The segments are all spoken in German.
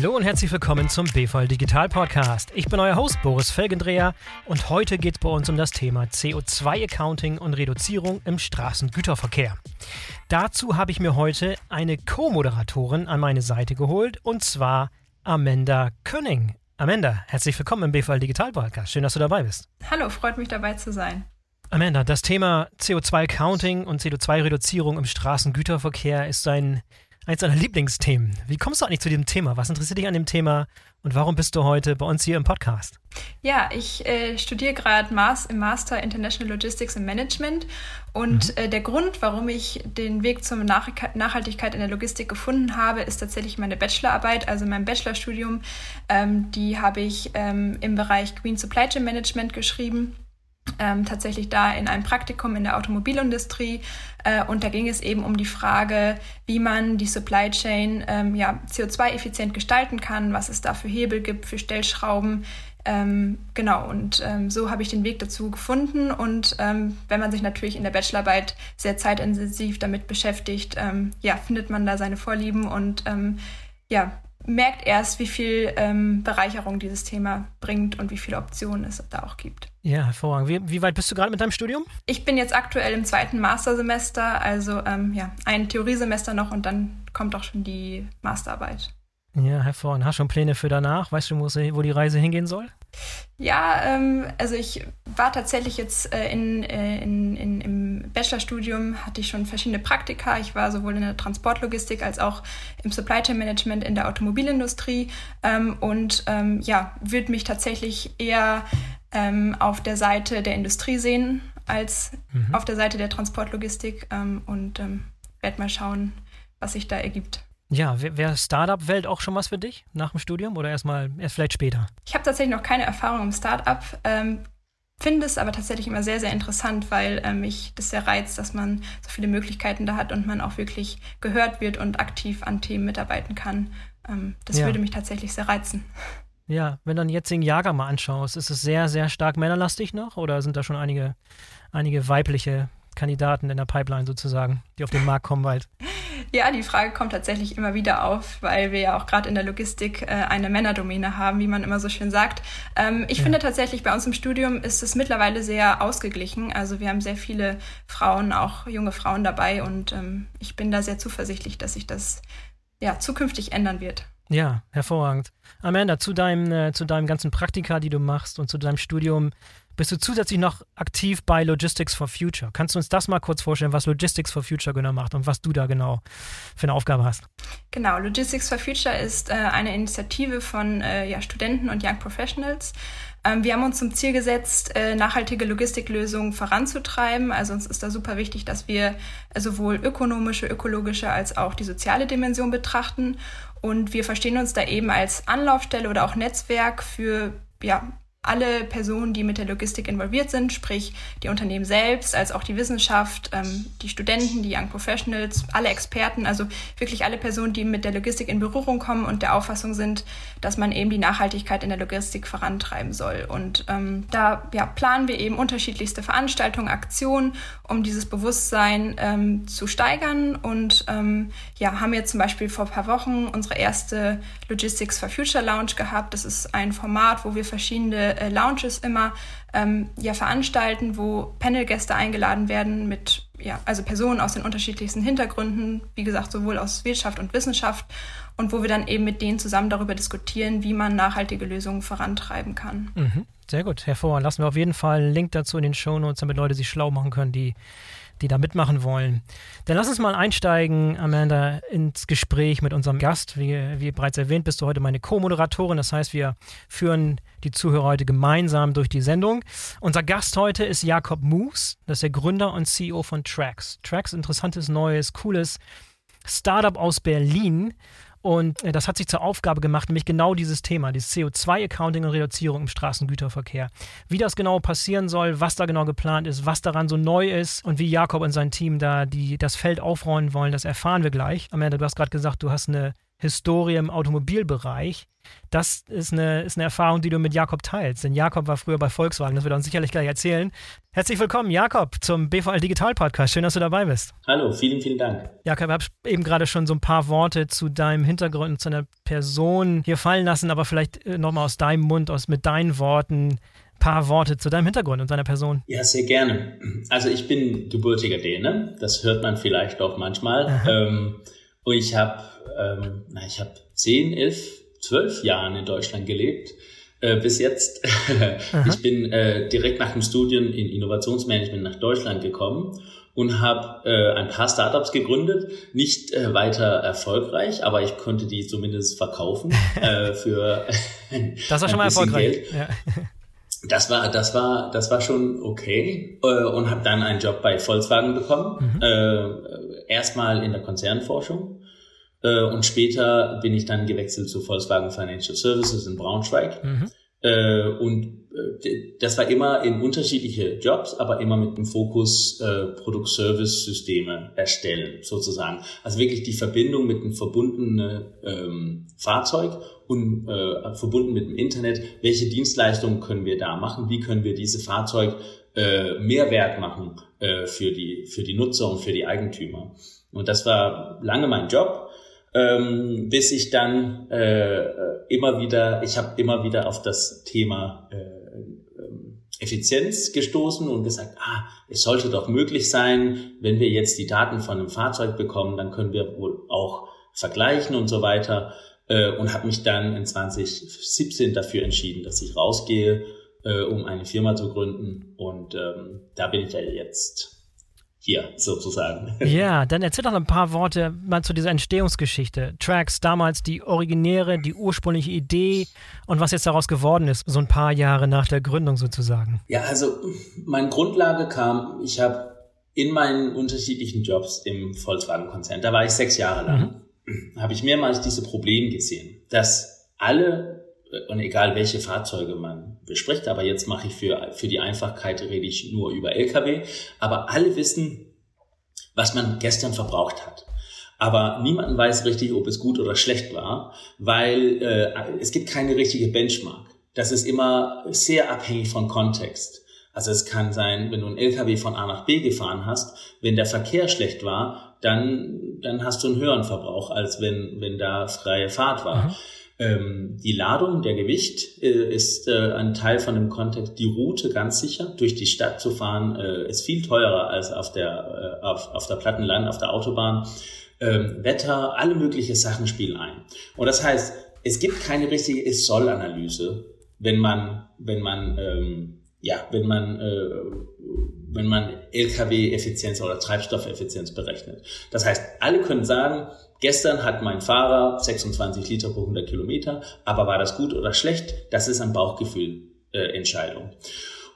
Hallo und herzlich willkommen zum BVL Digital Podcast. Ich bin euer Host Boris Felgendreher und heute geht es bei uns um das Thema CO2-Accounting und Reduzierung im Straßengüterverkehr. Dazu habe ich mir heute eine Co-Moderatorin an meine Seite geholt und zwar Amanda Könning. Amanda, herzlich willkommen im BVL Digital Podcast. Schön, dass du dabei bist. Hallo, freut mich dabei zu sein. Amanda, das Thema CO2-Counting und CO2-Reduzierung im Straßengüterverkehr ist ein eins deiner Lieblingsthemen. Wie kommst du eigentlich zu diesem Thema? Was interessiert dich an dem Thema und warum bist du heute bei uns hier im Podcast? Ja, ich äh, studiere gerade Mas im Master International Logistics and Management und mhm. äh, der Grund, warum ich den Weg zur Nach Nachhaltigkeit in der Logistik gefunden habe, ist tatsächlich meine Bachelorarbeit, also mein Bachelorstudium. Ähm, die habe ich ähm, im Bereich Green Supply Chain Management geschrieben ähm, tatsächlich da in einem Praktikum in der Automobilindustrie. Äh, und da ging es eben um die Frage, wie man die Supply Chain ähm, ja, CO2-effizient gestalten kann, was es da für Hebel gibt, für Stellschrauben. Ähm, genau, und ähm, so habe ich den Weg dazu gefunden. Und ähm, wenn man sich natürlich in der Bachelorarbeit sehr zeitintensiv damit beschäftigt, ähm, ja, findet man da seine Vorlieben und ja, merkt erst, wie viel Bereicherung dieses Thema bringt und wie viele Optionen es da auch gibt. Ja, hervorragend. Wie, wie weit bist du gerade mit deinem Studium? Ich bin jetzt aktuell im zweiten Mastersemester, also ähm, ja, ein Theoriesemester noch und dann kommt auch schon die Masterarbeit. Ja, hervorragend. Hast du schon Pläne für danach? Weißt du, wo die Reise hingehen soll? Ja, ähm, also ich war tatsächlich jetzt äh, in, äh, in, in, im Bachelorstudium, hatte ich schon verschiedene Praktika. Ich war sowohl in der Transportlogistik als auch im Supply Chain Management in der Automobilindustrie ähm, und ähm, ja, würde mich tatsächlich eher ähm, auf der Seite der Industrie sehen als mhm. auf der Seite der Transportlogistik ähm, und ähm, werde mal schauen, was sich da ergibt. Ja, wäre Startup-Welt auch schon was für dich nach dem Studium oder erstmal erst vielleicht später? Ich habe tatsächlich noch keine Erfahrung im Startup, ähm, finde es aber tatsächlich immer sehr, sehr interessant, weil äh, mich das sehr reizt, dass man so viele Möglichkeiten da hat und man auch wirklich gehört wird und aktiv an Themen mitarbeiten kann. Ähm, das ja. würde mich tatsächlich sehr reizen. Ja, wenn du den jetzigen Jahrgang mal anschaust, ist es sehr, sehr stark männerlastig noch oder sind da schon einige, einige weibliche Kandidaten in der Pipeline sozusagen, die auf den Markt kommen bald? Ja, die Frage kommt tatsächlich immer wieder auf, weil wir ja auch gerade in der Logistik äh, eine Männerdomäne haben, wie man immer so schön sagt. Ähm, ich ja. finde tatsächlich, bei uns im Studium ist es mittlerweile sehr ausgeglichen. Also wir haben sehr viele Frauen, auch junge Frauen dabei und ähm, ich bin da sehr zuversichtlich, dass sich das ja zukünftig ändern wird. Ja, hervorragend. Amanda, zu deinem, äh, zu deinem ganzen Praktika, die du machst und zu deinem Studium, bist du zusätzlich noch aktiv bei Logistics for Future. Kannst du uns das mal kurz vorstellen, was Logistics for Future genau macht und was du da genau für eine Aufgabe hast? Genau, Logistics for Future ist äh, eine Initiative von äh, ja, Studenten und Young Professionals. Ähm, wir haben uns zum Ziel gesetzt, äh, nachhaltige Logistiklösungen voranzutreiben. Also uns ist da super wichtig, dass wir äh, sowohl ökonomische, ökologische als auch die soziale Dimension betrachten. Und wir verstehen uns da eben als Anlaufstelle oder auch Netzwerk für ja, alle Personen, die mit der Logistik involviert sind, sprich die Unternehmen selbst, als auch die Wissenschaft, ähm, die Studenten, die Young Professionals, alle Experten, also wirklich alle Personen, die mit der Logistik in Berührung kommen und der Auffassung sind, dass man eben die Nachhaltigkeit in der Logistik vorantreiben soll. Und ähm, da ja, planen wir eben unterschiedlichste Veranstaltungen, Aktionen, um dieses Bewusstsein ähm, zu steigern. Und ähm, ja, haben jetzt zum Beispiel vor ein paar Wochen unsere erste Logistics for Future Lounge gehabt. Das ist ein Format, wo wir verschiedene äh, Lounges immer ähm, ja, veranstalten, wo Panelgäste eingeladen werden mit ja, also Personen aus den unterschiedlichsten Hintergründen, wie gesagt, sowohl aus Wirtschaft und Wissenschaft und wo wir dann eben mit denen zusammen darüber diskutieren, wie man nachhaltige Lösungen vorantreiben kann. Mhm. Sehr gut, hervorragend. Lassen wir auf jeden Fall einen Link dazu in den Show Notes, damit Leute sich schlau machen können, die die da mitmachen wollen. Dann lass uns mal einsteigen, Amanda, ins Gespräch mit unserem Gast. Wie, wie bereits erwähnt, bist du heute meine Co-Moderatorin. Das heißt, wir führen die Zuhörer heute gemeinsam durch die Sendung. Unser Gast heute ist Jakob Moos. Das ist der Gründer und CEO von Trax. Trax, interessantes, neues, cooles Startup aus Berlin. Und äh, das hat sich zur Aufgabe gemacht, nämlich genau dieses Thema, dieses CO2-Accounting und Reduzierung im Straßengüterverkehr. Wie das genau passieren soll, was da genau geplant ist, was daran so neu ist und wie Jakob und sein Team da die, das Feld aufräumen wollen, das erfahren wir gleich. Amanda, du hast gerade gesagt, du hast eine Historie im Automobilbereich. Das ist eine, ist eine Erfahrung, die du mit Jakob teilst. Denn Jakob war früher bei Volkswagen, das wird er uns sicherlich gleich erzählen. Herzlich willkommen, Jakob, zum BVL Digital Podcast. Schön, dass du dabei bist. Hallo, vielen, vielen Dank. Jakob, ich habe eben gerade schon so ein paar Worte zu deinem Hintergrund und zu deiner Person hier fallen lassen, aber vielleicht äh, nochmal aus deinem Mund, aus mit deinen Worten paar Worte zu deinem Hintergrund und deiner Person. Ja, sehr gerne. Also ich bin gebürtiger Däne, das hört man vielleicht auch manchmal. Ähm, und ich habe ähm, ich habe zehn, elf, zwölf Jahren in Deutschland gelebt. Äh, bis jetzt. ich bin äh, direkt nach dem Studium in Innovationsmanagement nach Deutschland gekommen und habe äh, ein paar Startups gegründet, nicht äh, weiter erfolgreich, aber ich konnte die zumindest verkaufen äh, für Das war schon mal erfolgreich. Ja. Das war, das war, das war schon okay äh, und habe dann einen Job bei Volkswagen bekommen. Mhm. Äh, erstmal in der Konzernforschung äh, und später bin ich dann gewechselt zu Volkswagen Financial Services in Braunschweig. Mhm. Äh, und äh, das war immer in unterschiedliche Jobs, aber immer mit dem Fokus äh, Produkt-Service-Systeme erstellen, sozusagen. Also wirklich die Verbindung mit einem verbundenen ähm, Fahrzeug und äh, verbunden mit dem Internet. Welche Dienstleistungen können wir da machen? Wie können wir diese Fahrzeug äh, Mehrwert machen äh, für die für die Nutzer und für die Eigentümer? Und das war lange mein Job ähm, bis ich dann äh, immer wieder, ich habe immer wieder auf das Thema äh, ähm, Effizienz gestoßen und gesagt, ah, es sollte doch möglich sein, wenn wir jetzt die Daten von einem Fahrzeug bekommen, dann können wir wohl auch vergleichen und so weiter. Äh, und habe mich dann in 2017 dafür entschieden, dass ich rausgehe, äh, um eine Firma zu gründen. Und ähm, da bin ich ja jetzt hier sozusagen. Ja, dann erzähl doch ein paar Worte mal zu dieser Entstehungsgeschichte. Tracks, damals die originäre, die ursprüngliche Idee und was jetzt daraus geworden ist, so ein paar Jahre nach der Gründung sozusagen. Ja, also meine Grundlage kam, ich habe in meinen unterschiedlichen Jobs im Volkswagen-Konzern, da war ich sechs Jahre lang, mhm. habe ich mehrmals diese Probleme gesehen, dass alle und egal welche Fahrzeuge man bespricht, aber jetzt mache ich für, für die Einfachkeit rede ich nur über Lkw, aber alle wissen, was man gestern verbraucht hat. Aber niemand weiß richtig, ob es gut oder schlecht war, weil äh, es gibt keine richtige Benchmark. Das ist immer sehr abhängig von Kontext. Also es kann sein, wenn du einen LKW von A nach B gefahren hast, wenn der Verkehr schlecht war, dann, dann hast du einen höheren Verbrauch, als wenn, wenn da freie Fahrt war. Mhm. Ähm, die Ladung, der Gewicht äh, ist äh, ein Teil von dem Kontext. Die Route ganz sicher durch die Stadt zu fahren äh, ist viel teurer als auf der äh, auf, auf der Plattenland, auf der Autobahn. Ähm, Wetter, alle möglichen Sachen spielen ein. Und das heißt, es gibt keine richtige Ist-Soll-Analyse, wenn man wenn man ähm, ja wenn man äh, wenn man LKW-Effizienz oder Treibstoffeffizienz berechnet. Das heißt, alle können sagen, Gestern hat mein Fahrer 26 Liter pro 100 Kilometer, aber war das gut oder schlecht? Das ist ein Bauchgefühl-Entscheidung. Äh,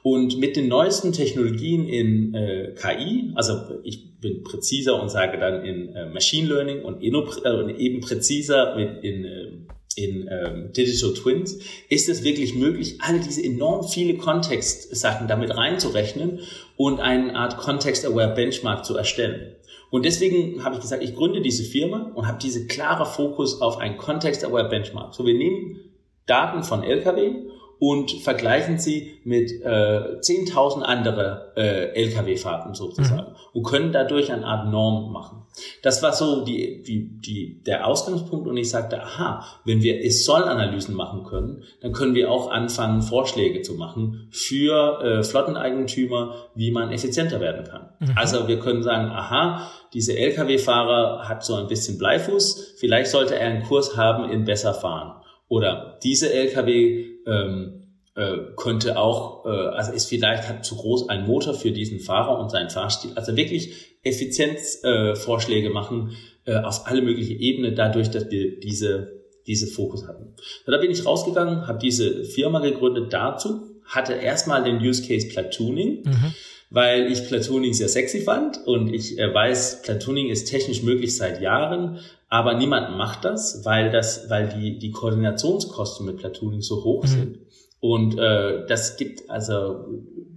und mit den neuesten Technologien in äh, KI, also ich bin präziser und sage dann in äh, Machine Learning und, äh, eben präziser mit in, äh, in ähm, Digital Twins, ist es wirklich möglich, all diese enorm viele Kontextsachen damit reinzurechnen und eine Art Context-Aware Benchmark zu erstellen. Und deswegen habe ich gesagt, ich gründe diese Firma und habe diese klare Fokus auf ein Context-Aware Benchmark. So, wir nehmen Daten von LKW und vergleichen sie mit äh, 10.000 andere äh, Lkw-Fahrten sozusagen mhm. und können dadurch eine Art Norm machen. Das war so die, die, die, der Ausgangspunkt und ich sagte, aha, wenn wir Es-Soll-Analysen machen können, dann können wir auch anfangen, Vorschläge zu machen für äh, Flotteneigentümer, wie man effizienter werden kann. Mhm. Also wir können sagen, aha, dieser Lkw-Fahrer hat so ein bisschen Bleifuß, vielleicht sollte er einen Kurs haben in besser fahren. Oder diese Lkw ähm, äh, könnte auch, äh, also ist vielleicht hat zu groß ein Motor für diesen Fahrer und seinen Fahrstil. Also wirklich Effizienzvorschläge äh, machen äh, auf alle möglichen Ebenen, dadurch, dass wir diese diese Fokus hatten. So, da bin ich rausgegangen, habe diese Firma gegründet dazu, hatte erstmal den Use Case Platooning, mhm. weil ich Platooning sehr sexy fand und ich äh, weiß, Platooning ist technisch möglich seit Jahren, aber niemand macht das, weil das, weil die, die Koordinationskosten mit Platooning so hoch mhm. sind. Und äh, das gibt, also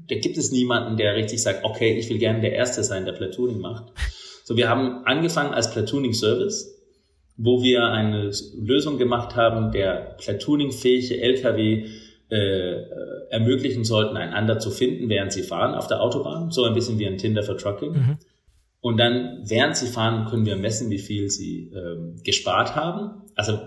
da gibt es niemanden, der richtig sagt, okay, ich will gerne der Erste sein, der Platooning macht. So, wir haben angefangen als Platooning Service wo wir eine Lösung gemacht haben, der platooning-fähige LKW äh, ermöglichen sollten, einander zu finden, während sie fahren auf der Autobahn. So ein bisschen wie ein Tinder für Trucking. Mhm. Und dann, während sie fahren, können wir messen, wie viel sie ähm, gespart haben. Also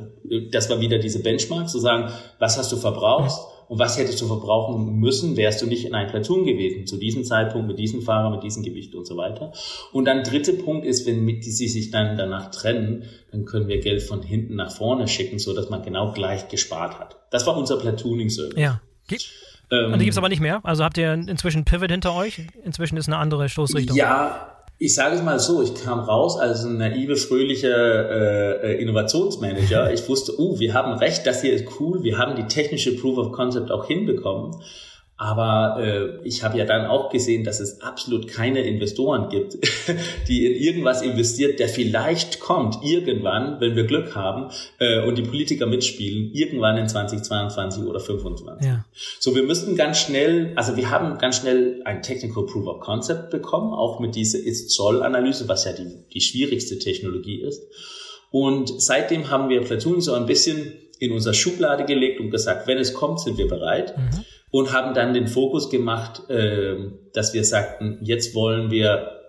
das war wieder diese Benchmark, zu sagen, was hast du verbraucht? Und was hättest du verbrauchen müssen, wärst du nicht in einem Platoon gewesen, zu diesem Zeitpunkt, mit diesem Fahrer, mit diesem Gewicht und so weiter. Und dann dritte Punkt ist, wenn die, sie sich dann danach trennen, dann können wir Geld von hinten nach vorne schicken, so dass man genau gleich gespart hat. Das war unser Platooning-Service. Ja. Ähm, und die gibt es aber nicht mehr? Also habt ihr inzwischen Pivot hinter euch? Inzwischen ist eine andere Stoßrichtung. Ja, ich sage es mal so, ich kam raus als ein naive, fröhlicher äh, äh, Innovationsmanager. Ich wusste, oh, wir haben recht, das hier ist cool, wir haben die technische Proof of Concept auch hinbekommen. Aber äh, ich habe ja dann auch gesehen, dass es absolut keine Investoren gibt, die in irgendwas investiert, der vielleicht kommt irgendwann, wenn wir Glück haben äh, und die Politiker mitspielen, irgendwann in 2022 oder 2025. Ja. So, wir müssten ganz schnell, also wir haben ganz schnell ein Technical Proof of Concept bekommen, auch mit dieser Ist-Zoll-Analyse, was ja die, die schwierigste Technologie ist. Und seitdem haben wir Platoon so ein bisschen in unser Schublade gelegt und gesagt, wenn es kommt, sind wir bereit. Mhm und haben dann den Fokus gemacht, äh, dass wir sagten, jetzt wollen wir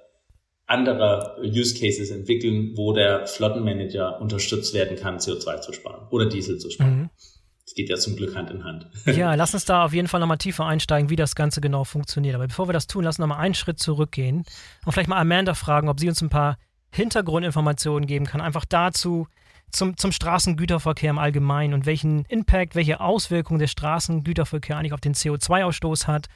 andere Use Cases entwickeln, wo der Flottenmanager unterstützt werden kann, CO2 zu sparen oder Diesel zu sparen. Mhm. Das geht ja zum Glück Hand in Hand. Ja, lass uns da auf jeden Fall nochmal tiefer einsteigen, wie das Ganze genau funktioniert. Aber bevor wir das tun, lass uns nochmal einen Schritt zurückgehen und vielleicht mal Amanda fragen, ob sie uns ein paar Hintergrundinformationen geben kann, einfach dazu, zum, zum Straßengüterverkehr im Allgemeinen und welchen Impact, welche Auswirkungen der Straßengüterverkehr eigentlich auf den CO2-Ausstoß hat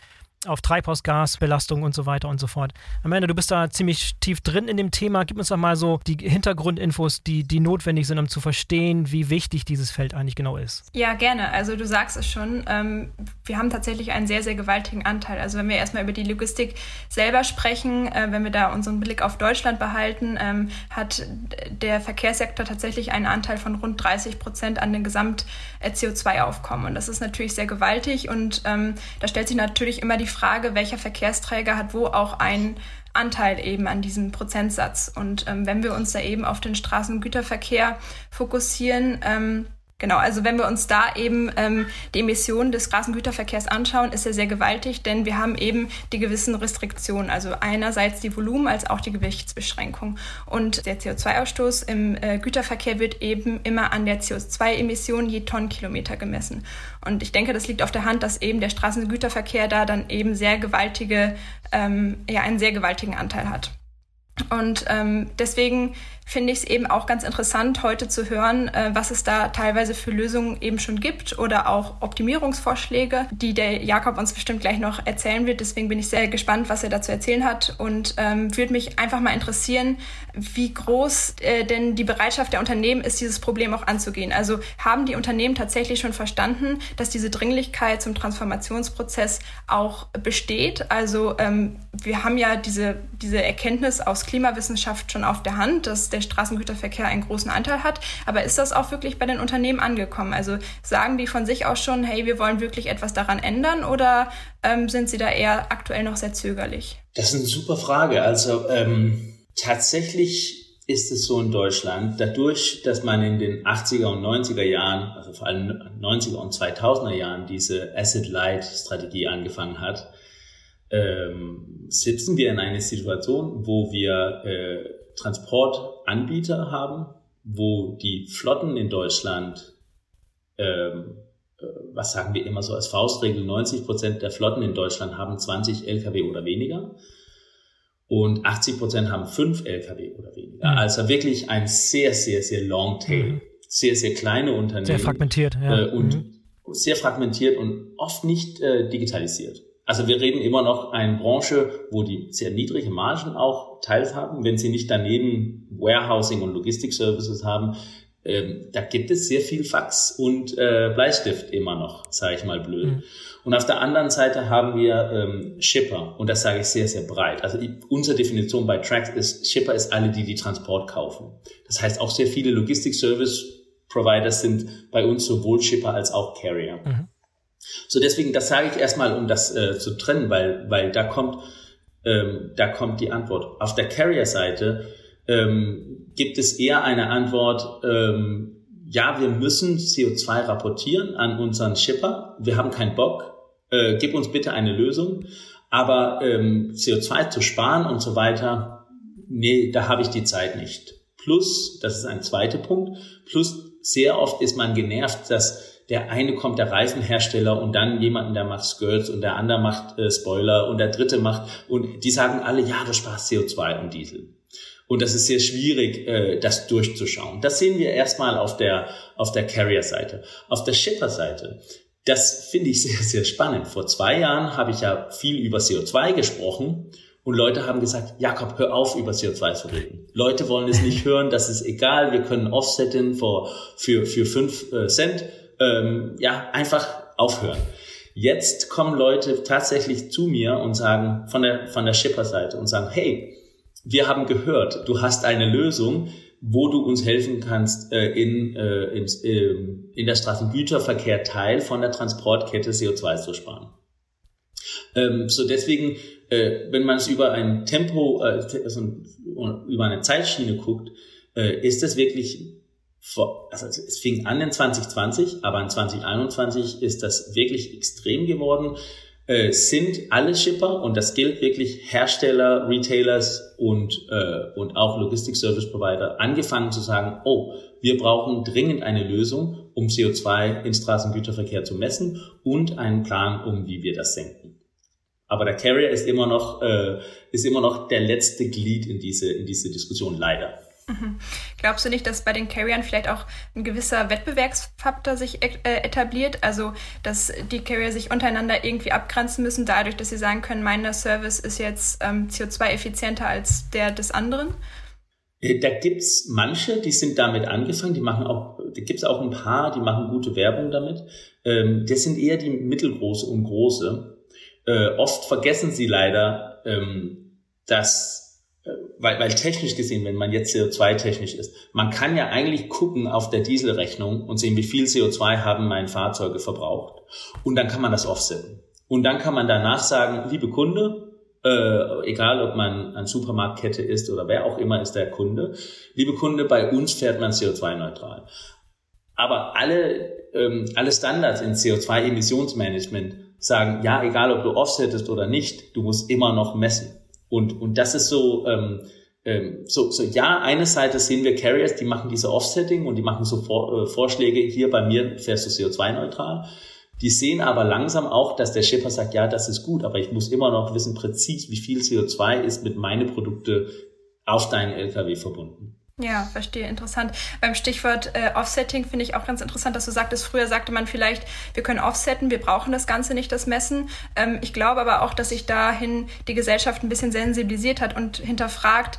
auf Treibhausgasbelastung und so weiter und so fort. Amanda, du bist da ziemlich tief drin in dem Thema. Gib uns doch mal so die Hintergrundinfos, die, die notwendig sind, um zu verstehen, wie wichtig dieses Feld eigentlich genau ist. Ja, gerne. Also du sagst es schon, ähm, wir haben tatsächlich einen sehr, sehr gewaltigen Anteil. Also wenn wir erstmal über die Logistik selber sprechen, äh, wenn wir da unseren Blick auf Deutschland behalten, ähm, hat der Verkehrssektor tatsächlich einen Anteil von rund 30 Prozent an den Gesamt-CO2-Aufkommen. Und das ist natürlich sehr gewaltig und ähm, da stellt sich natürlich immer die Frage, welcher Verkehrsträger hat wo auch einen Anteil eben an diesem Prozentsatz. Und ähm, wenn wir uns da eben auf den Straßengüterverkehr fokussieren, ähm, Genau, also wenn wir uns da eben ähm, die Emissionen des Straßengüterverkehrs anschauen, ist er sehr gewaltig, denn wir haben eben die gewissen Restriktionen, also einerseits die Volumen als auch die Gewichtsbeschränkung. Und der CO2-Ausstoß im äh, Güterverkehr wird eben immer an der CO2-Emission je Tonnenkilometer gemessen. Und ich denke, das liegt auf der Hand, dass eben der Straßengüterverkehr da dann eben sehr gewaltige, ähm, ja, einen sehr gewaltigen Anteil hat. Und ähm, deswegen finde ich es eben auch ganz interessant, heute zu hören, äh, was es da teilweise für Lösungen eben schon gibt oder auch Optimierungsvorschläge, die der Jakob uns bestimmt gleich noch erzählen wird. Deswegen bin ich sehr gespannt, was er dazu erzählen hat und ähm, würde mich einfach mal interessieren, wie groß äh, denn die Bereitschaft der Unternehmen ist, dieses Problem auch anzugehen. Also haben die Unternehmen tatsächlich schon verstanden, dass diese Dringlichkeit zum Transformationsprozess auch besteht? Also ähm, wir haben ja diese, diese Erkenntnis aus Klimawissenschaft schon auf der Hand, dass der Straßengüterverkehr einen großen Anteil hat. Aber ist das auch wirklich bei den Unternehmen angekommen? Also sagen die von sich aus schon, hey, wir wollen wirklich etwas daran ändern oder ähm, sind sie da eher aktuell noch sehr zögerlich? Das ist eine super Frage. Also ähm, tatsächlich ist es so in Deutschland, dadurch, dass man in den 80er und 90er Jahren, also vor allem 90er und 2000er Jahren, diese Asset-Light-Strategie angefangen hat, ähm, sitzen wir in einer Situation, wo wir äh, Transportanbieter haben, wo die Flotten in Deutschland, ähm, äh, was sagen wir immer so als Faustregel, 90 Prozent der Flotten in Deutschland haben 20 Lkw oder weniger und 80 Prozent haben 5 Lkw oder weniger. Mhm. Also wirklich ein sehr, sehr, sehr long tail, mhm. sehr, sehr kleine Unternehmen. Sehr fragmentiert, ja. Äh, und mhm. sehr fragmentiert und oft nicht äh, digitalisiert. Also wir reden immer noch eine Branche, wo die sehr niedrige Margen auch teils haben, wenn sie nicht daneben Warehousing und Logistik-Services haben. Ähm, da gibt es sehr viel Fax und äh, Bleistift immer noch, sage ich mal blöd. Mhm. Und auf der anderen Seite haben wir ähm, Shipper und das sage ich sehr, sehr breit. Also unsere Definition bei Tracks ist, Shipper ist alle, die die Transport kaufen. Das heißt, auch sehr viele Logistik-Service-Providers sind bei uns sowohl Shipper als auch Carrier. Mhm. So deswegen, das sage ich erstmal, um das äh, zu trennen, weil, weil da kommt, ähm, da kommt die Antwort. Auf der Carrier-Seite ähm, gibt es eher eine Antwort, ähm, ja, wir müssen CO2 rapportieren an unseren Shipper. Wir haben keinen Bock. Äh, gib uns bitte eine Lösung. Aber ähm, CO2 zu sparen und so weiter, nee, da habe ich die Zeit nicht. Plus, das ist ein zweiter Punkt, plus sehr oft ist man genervt, dass der eine kommt der Reifenhersteller und dann jemanden, der macht Skirts und der andere macht äh, Spoiler und der dritte macht und die sagen alle, ja, du sparst CO2 und Diesel. Und das ist sehr schwierig, äh, das durchzuschauen. Das sehen wir erstmal auf der, auf der Carrier-Seite. Auf der Shipper-Seite, das finde ich sehr, sehr spannend. Vor zwei Jahren habe ich ja viel über CO2 gesprochen und Leute haben gesagt, Jakob, hör auf, über CO2 zu reden. Leute wollen es nicht hören, das ist egal, wir können offsetten für, für, für fünf äh, Cent. Ähm, ja, einfach aufhören. Jetzt kommen Leute tatsächlich zu mir und sagen, von der, von der Shipper-Seite und sagen, hey, wir haben gehört, du hast eine Lösung, wo du uns helfen kannst, äh, in, äh, in, äh, in der Straßengüterverkehr Teil von der Transportkette CO2 zu sparen. Ähm, so deswegen, äh, wenn man es über ein Tempo, äh, also über eine Zeitschiene guckt, äh, ist es wirklich vor, also es fing an in 2020, aber in 2021 ist das wirklich extrem geworden äh, sind alle Shipper und das gilt wirklich Hersteller, Retailers und, äh, und auch Logistic Service Provider angefangen zu sagen, oh, wir brauchen dringend eine Lösung, um CO2 in Straßengüterverkehr zu messen und einen Plan, um wie wir das senken. Aber der Carrier ist immer noch, äh, ist immer noch der letzte Glied in diese, in diese Diskussion, leider. Mhm. Glaubst du nicht, dass bei den Carriern vielleicht auch ein gewisser Wettbewerbsfaktor sich äh, etabliert? Also, dass die Carrier sich untereinander irgendwie abgrenzen müssen, dadurch, dass sie sagen können, mein Service ist jetzt ähm, CO2-effizienter als der des anderen? Äh, da gibt's manche, die sind damit angefangen, die machen auch, da gibt's auch ein paar, die machen gute Werbung damit. Ähm, das sind eher die mittelgroße und große. Äh, oft vergessen sie leider, ähm, dass weil, weil technisch gesehen, wenn man jetzt CO2-technisch ist, man kann ja eigentlich gucken auf der Dieselrechnung und sehen, wie viel CO2 haben meine Fahrzeuge verbraucht. Und dann kann man das offsetten. Und dann kann man danach sagen, liebe Kunde, äh, egal ob man ein Supermarktkette ist oder wer auch immer ist der Kunde, liebe Kunde, bei uns fährt man CO2-neutral. Aber alle, ähm, alle Standards in CO2-Emissionsmanagement sagen, ja, egal ob du offsettest oder nicht, du musst immer noch messen. Und, und das ist so, ähm, ähm, so, so, ja, eine Seite sehen wir Carriers, die machen diese Offsetting und die machen so Vor, äh, Vorschläge, hier bei mir fährst du CO2-neutral. Die sehen aber langsam auch, dass der Shipper sagt, ja, das ist gut, aber ich muss immer noch wissen präzis, wie viel CO2 ist mit meinen Produkten auf deinen LKW verbunden. Ja, verstehe, interessant. Beim Stichwort äh, Offsetting finde ich auch ganz interessant, dass du sagtest, früher sagte man vielleicht, wir können offsetten, wir brauchen das Ganze nicht, das Messen. Ähm, ich glaube aber auch, dass sich dahin die Gesellschaft ein bisschen sensibilisiert hat und hinterfragt,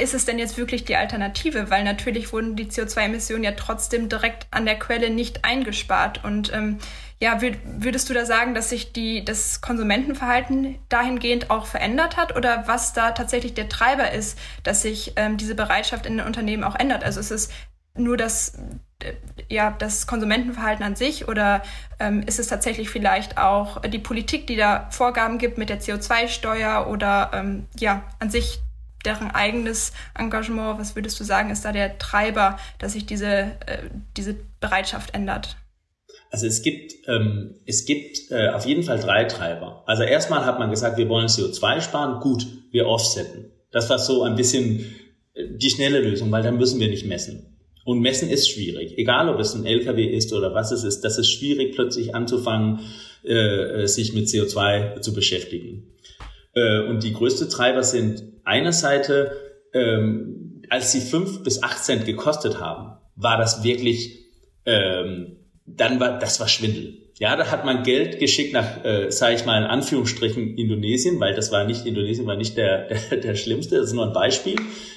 ist es denn jetzt wirklich die Alternative? Weil natürlich wurden die CO2-Emissionen ja trotzdem direkt an der Quelle nicht eingespart. Und ähm, ja, würdest du da sagen, dass sich die, das Konsumentenverhalten dahingehend auch verändert hat oder was da tatsächlich der Treiber ist, dass sich ähm, diese Bereitschaft in den Unternehmen auch ändert? Also ist es nur das, äh, ja, das Konsumentenverhalten an sich oder ähm, ist es tatsächlich vielleicht auch die Politik, die da Vorgaben gibt mit der CO2-Steuer oder ähm, ja, an sich deren eigenes Engagement? Was würdest du sagen, ist da der Treiber, dass sich diese, äh, diese Bereitschaft ändert? Also es gibt, ähm, es gibt äh, auf jeden Fall drei Treiber. Also erstmal hat man gesagt, wir wollen CO2 sparen, gut, wir offsetten. Das war so ein bisschen äh, die schnelle Lösung, weil dann müssen wir nicht messen. Und messen ist schwierig. Egal, ob es ein LKW ist oder was es ist, das ist schwierig, plötzlich anzufangen, äh, sich mit CO2 zu beschäftigen. Äh, und die größte Treiber sind einer Seite, ähm, als sie fünf bis acht Cent gekostet haben, war das wirklich ähm, dann war das war Schwindel. Ja, da hat man Geld geschickt nach, äh, sage ich mal in Anführungsstrichen, Indonesien, weil das war nicht, Indonesien war nicht der, der, der schlimmste, das ist nur ein Beispiel.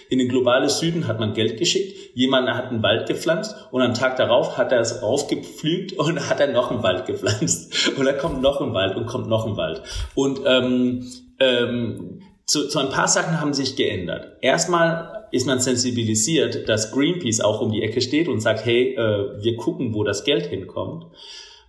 In den globalen Süden hat man Geld geschickt, jemand hat einen Wald gepflanzt und am Tag darauf hat er es raufgepflügt und hat er noch einen Wald gepflanzt. Und dann kommt noch ein Wald und kommt noch ein Wald. Und ähm, ähm, zu, zu ein paar Sachen haben sich geändert. Erstmal ist man sensibilisiert, dass Greenpeace auch um die Ecke steht und sagt, hey, äh, wir gucken, wo das Geld hinkommt.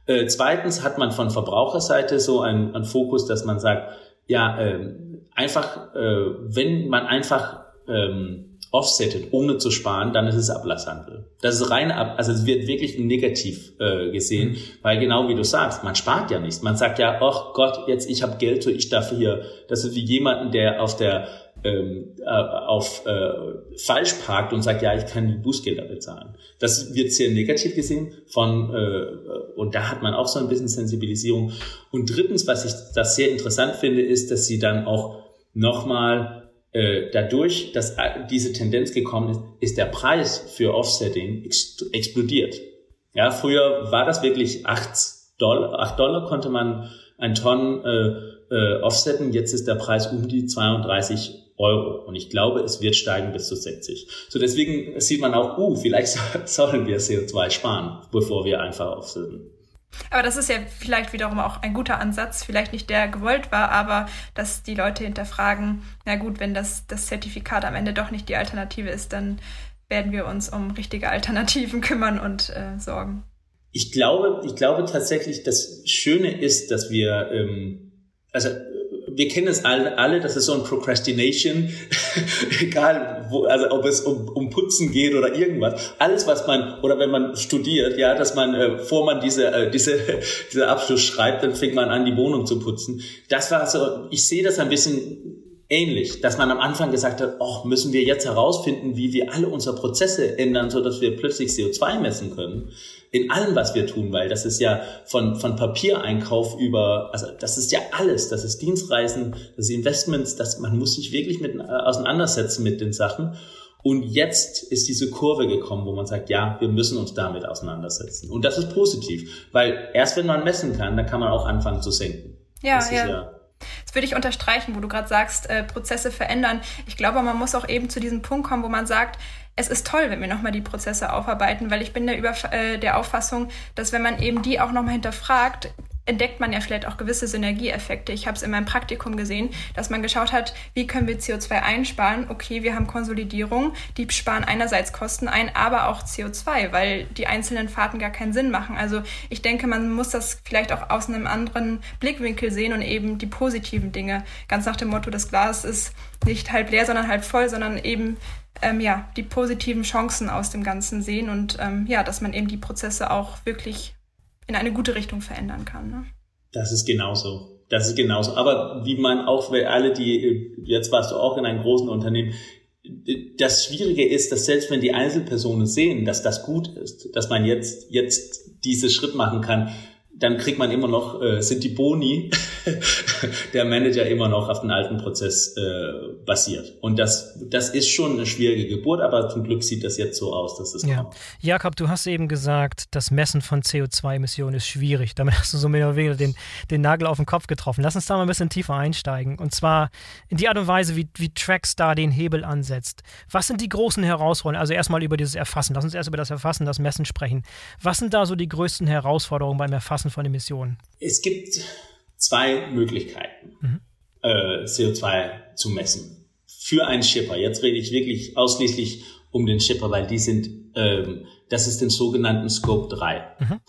Äh, zweitens hat man von Verbraucherseite so einen, einen Fokus, dass man sagt, ja, äh, einfach, wenn man einfach ähm, offsettet, ohne zu sparen, dann ist es Ablasshandel. Das ist reine Ab also es wird wirklich negativ äh, gesehen, mhm. weil genau wie du sagst, man spart ja nichts. Man sagt ja, ach Gott, jetzt ich habe Geld, so ich darf hier. Das ist wie jemanden, der auf der ähm, äh, auf äh, falsch parkt und sagt, ja, ich kann die Bußgelder bezahlen. Das wird sehr negativ gesehen von äh, und da hat man auch so ein bisschen Sensibilisierung. Und drittens, was ich das sehr interessant finde, ist, dass sie dann auch nochmal äh, dadurch, dass diese Tendenz gekommen ist, ist der Preis für Offsetting ex explodiert. Ja, früher war das wirklich 8 Dollar, 8 Dollar konnte man ein Tonnen äh, äh, offsetten, jetzt ist der Preis um die 32 Euro. Und ich glaube, es wird steigen bis zu 60. So deswegen sieht man auch, uh, vielleicht sollen wir CO2 sparen, bevor wir einfach offsetten. Aber das ist ja vielleicht wiederum auch ein guter Ansatz, vielleicht nicht der gewollt war, aber dass die Leute hinterfragen, na gut, wenn das, das Zertifikat am Ende doch nicht die Alternative ist, dann werden wir uns um richtige Alternativen kümmern und äh, sorgen. Ich glaube, ich glaube tatsächlich, das Schöne ist, dass wir, ähm, also wir kennen es alle, alle, das ist so ein Procrastination, egal, wo, also ob es um, um Putzen geht oder irgendwas. Alles, was man, oder wenn man studiert, ja, dass man, äh, vor man diese, äh, diese, diese Abschluss schreibt, dann fängt man an, die Wohnung zu putzen. Das war so, ich sehe das ein bisschen ähnlich, dass man am Anfang gesagt hat, oh, müssen wir jetzt herausfinden, wie wir alle unsere Prozesse ändern, so dass wir plötzlich CO2 messen können in allem, was wir tun, weil das ist ja von, von Papiereinkauf über, also das ist ja alles, das ist Dienstreisen, das ist Investments, das, man muss sich wirklich mit, äh, auseinandersetzen mit den Sachen. Und jetzt ist diese Kurve gekommen, wo man sagt, ja, wir müssen uns damit auseinandersetzen. Und das ist positiv, weil erst wenn man messen kann, dann kann man auch anfangen zu senken. Ja, ja. ja das würde ich unterstreichen, wo du gerade sagst, äh, Prozesse verändern. Ich glaube, man muss auch eben zu diesem Punkt kommen, wo man sagt, es ist toll, wenn wir nochmal die Prozesse aufarbeiten, weil ich bin der, Über äh, der Auffassung, dass wenn man eben die auch nochmal hinterfragt, entdeckt man ja vielleicht auch gewisse Synergieeffekte. Ich habe es in meinem Praktikum gesehen, dass man geschaut hat, wie können wir CO2 einsparen. Okay, wir haben Konsolidierung, die sparen einerseits Kosten ein, aber auch CO2, weil die einzelnen Fahrten gar keinen Sinn machen. Also ich denke, man muss das vielleicht auch aus einem anderen Blickwinkel sehen und eben die positiven Dinge. Ganz nach dem Motto, das Glas ist nicht halb leer, sondern halb voll, sondern eben ähm, ja, die positiven Chancen aus dem Ganzen sehen und ähm, ja, dass man eben die Prozesse auch wirklich in eine gute Richtung verändern kann. Ne? Das ist genauso. Das ist genauso. Aber wie man auch, weil alle, die, jetzt warst du auch in einem großen Unternehmen, das Schwierige ist, dass selbst wenn die Einzelpersonen sehen, dass das gut ist, dass man jetzt, jetzt diesen Schritt machen kann, dann kriegt man immer noch, äh, sind die Boni der Manager immer noch auf den alten Prozess äh, basiert. Und das, das ist schon eine schwierige Geburt, aber zum Glück sieht das jetzt so aus, dass es ja. kommt. Jakob, du hast eben gesagt, das Messen von CO2-Emissionen ist schwierig. Damit hast du so mehr oder weniger den, den Nagel auf den Kopf getroffen. Lass uns da mal ein bisschen tiefer einsteigen. Und zwar in die Art und Weise, wie, wie Trackstar den Hebel ansetzt. Was sind die großen Herausforderungen? Also erstmal über dieses Erfassen. Lass uns erst über das Erfassen, das Messen sprechen. Was sind da so die größten Herausforderungen beim Erfassen von Emissionen? Es gibt zwei Möglichkeiten, mhm. äh, CO2 zu messen. Für einen Shipper. Jetzt rede ich wirklich ausschließlich um den Shipper, weil die sind, ähm, das ist den sogenannten Scope 3. Mhm.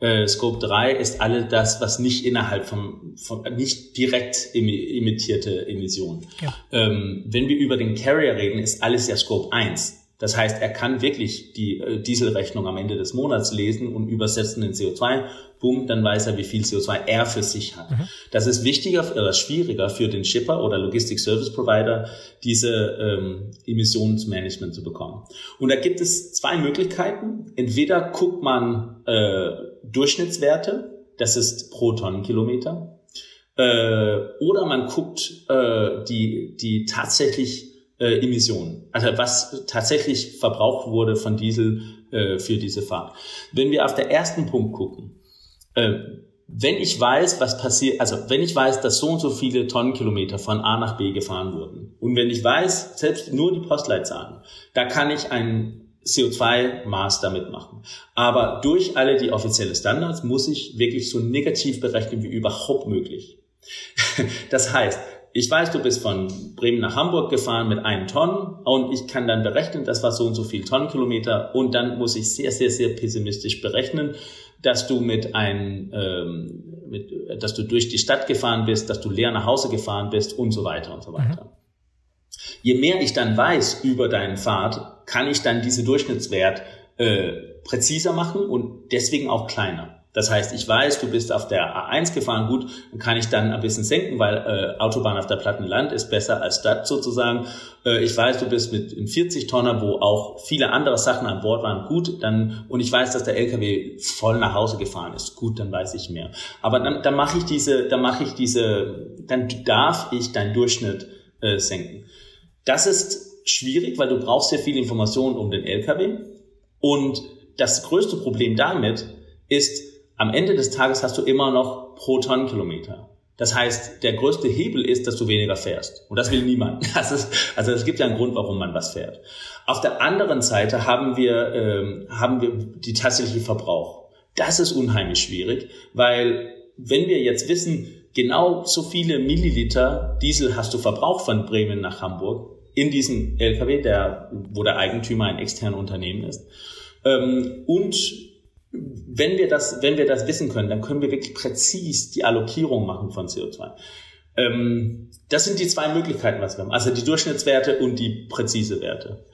Äh, Scope 3 ist alle das, was nicht innerhalb vom, vom nicht direkt emittierte Emissionen. Ja. Ähm, wenn wir über den Carrier reden, ist alles ja Scope 1. Das heißt, er kann wirklich die äh, Dieselrechnung am Ende des Monats lesen und übersetzen in CO2 boom, dann weiß er, wie viel CO2 er für sich hat. Mhm. Das ist wichtiger oder schwieriger für den Shipper oder Logistic Service Provider, diese ähm, Emissionsmanagement zu bekommen. Und da gibt es zwei Möglichkeiten. Entweder guckt man äh, Durchschnittswerte, das ist pro Tonnenkilometer, äh, oder man guckt äh, die, die tatsächlich äh, Emissionen, also was tatsächlich verbraucht wurde von Diesel äh, für diese Fahrt. Wenn wir auf den ersten Punkt gucken, wenn ich weiß, was passiert, also wenn ich weiß, dass so und so viele Tonnenkilometer von A nach B gefahren wurden und wenn ich weiß, selbst nur die Postleitzahlen, da kann ich ein CO2-Maß damit machen. Aber durch alle die offiziellen Standards muss ich wirklich so negativ berechnen wie überhaupt möglich. Das heißt, ich weiß, du bist von Bremen nach Hamburg gefahren mit einem Tonnen und ich kann dann berechnen, das war so und so viel Tonnenkilometer und dann muss ich sehr, sehr, sehr pessimistisch berechnen, dass du mit ein, ähm, mit, dass du durch die Stadt gefahren bist, dass du leer nach Hause gefahren bist und so weiter und so weiter. Mhm. Je mehr ich dann weiß über deinen Pfad, kann ich dann diese Durchschnittswert äh, präziser machen und deswegen auch kleiner. Das heißt, ich weiß, du bist auf der A1 gefahren, gut, dann kann ich dann ein bisschen senken, weil äh, Autobahn auf der platten Land ist besser als Stadt sozusagen. Äh, ich weiß, du bist mit einem 40 Tonner, wo auch viele andere Sachen an Bord waren, gut, dann und ich weiß, dass der LKW voll nach Hause gefahren ist, gut, dann weiß ich mehr. Aber dann, dann mache ich diese, dann mache ich diese, dann darf ich deinen Durchschnitt äh, senken. Das ist schwierig, weil du brauchst sehr viel Informationen um den LKW und das größte Problem damit ist, am Ende des Tages hast du immer noch pro Tonnenkilometer. Das heißt, der größte Hebel ist, dass du weniger fährst. Und das will niemand. Das ist, also es gibt ja einen Grund, warum man was fährt. Auf der anderen Seite haben wir, ähm, haben wir die tatsächliche Verbrauch. Das ist unheimlich schwierig, weil wenn wir jetzt wissen, genau so viele Milliliter Diesel hast du verbraucht von Bremen nach Hamburg in diesem LKW, der, wo der Eigentümer ein externes Unternehmen ist, ähm, und wenn wir das, wenn wir das wissen können, dann können wir wirklich präzis die Allokierung machen von CO2. Ähm, das sind die zwei Möglichkeiten, was wir haben. Also die Durchschnittswerte und die präzise Werte.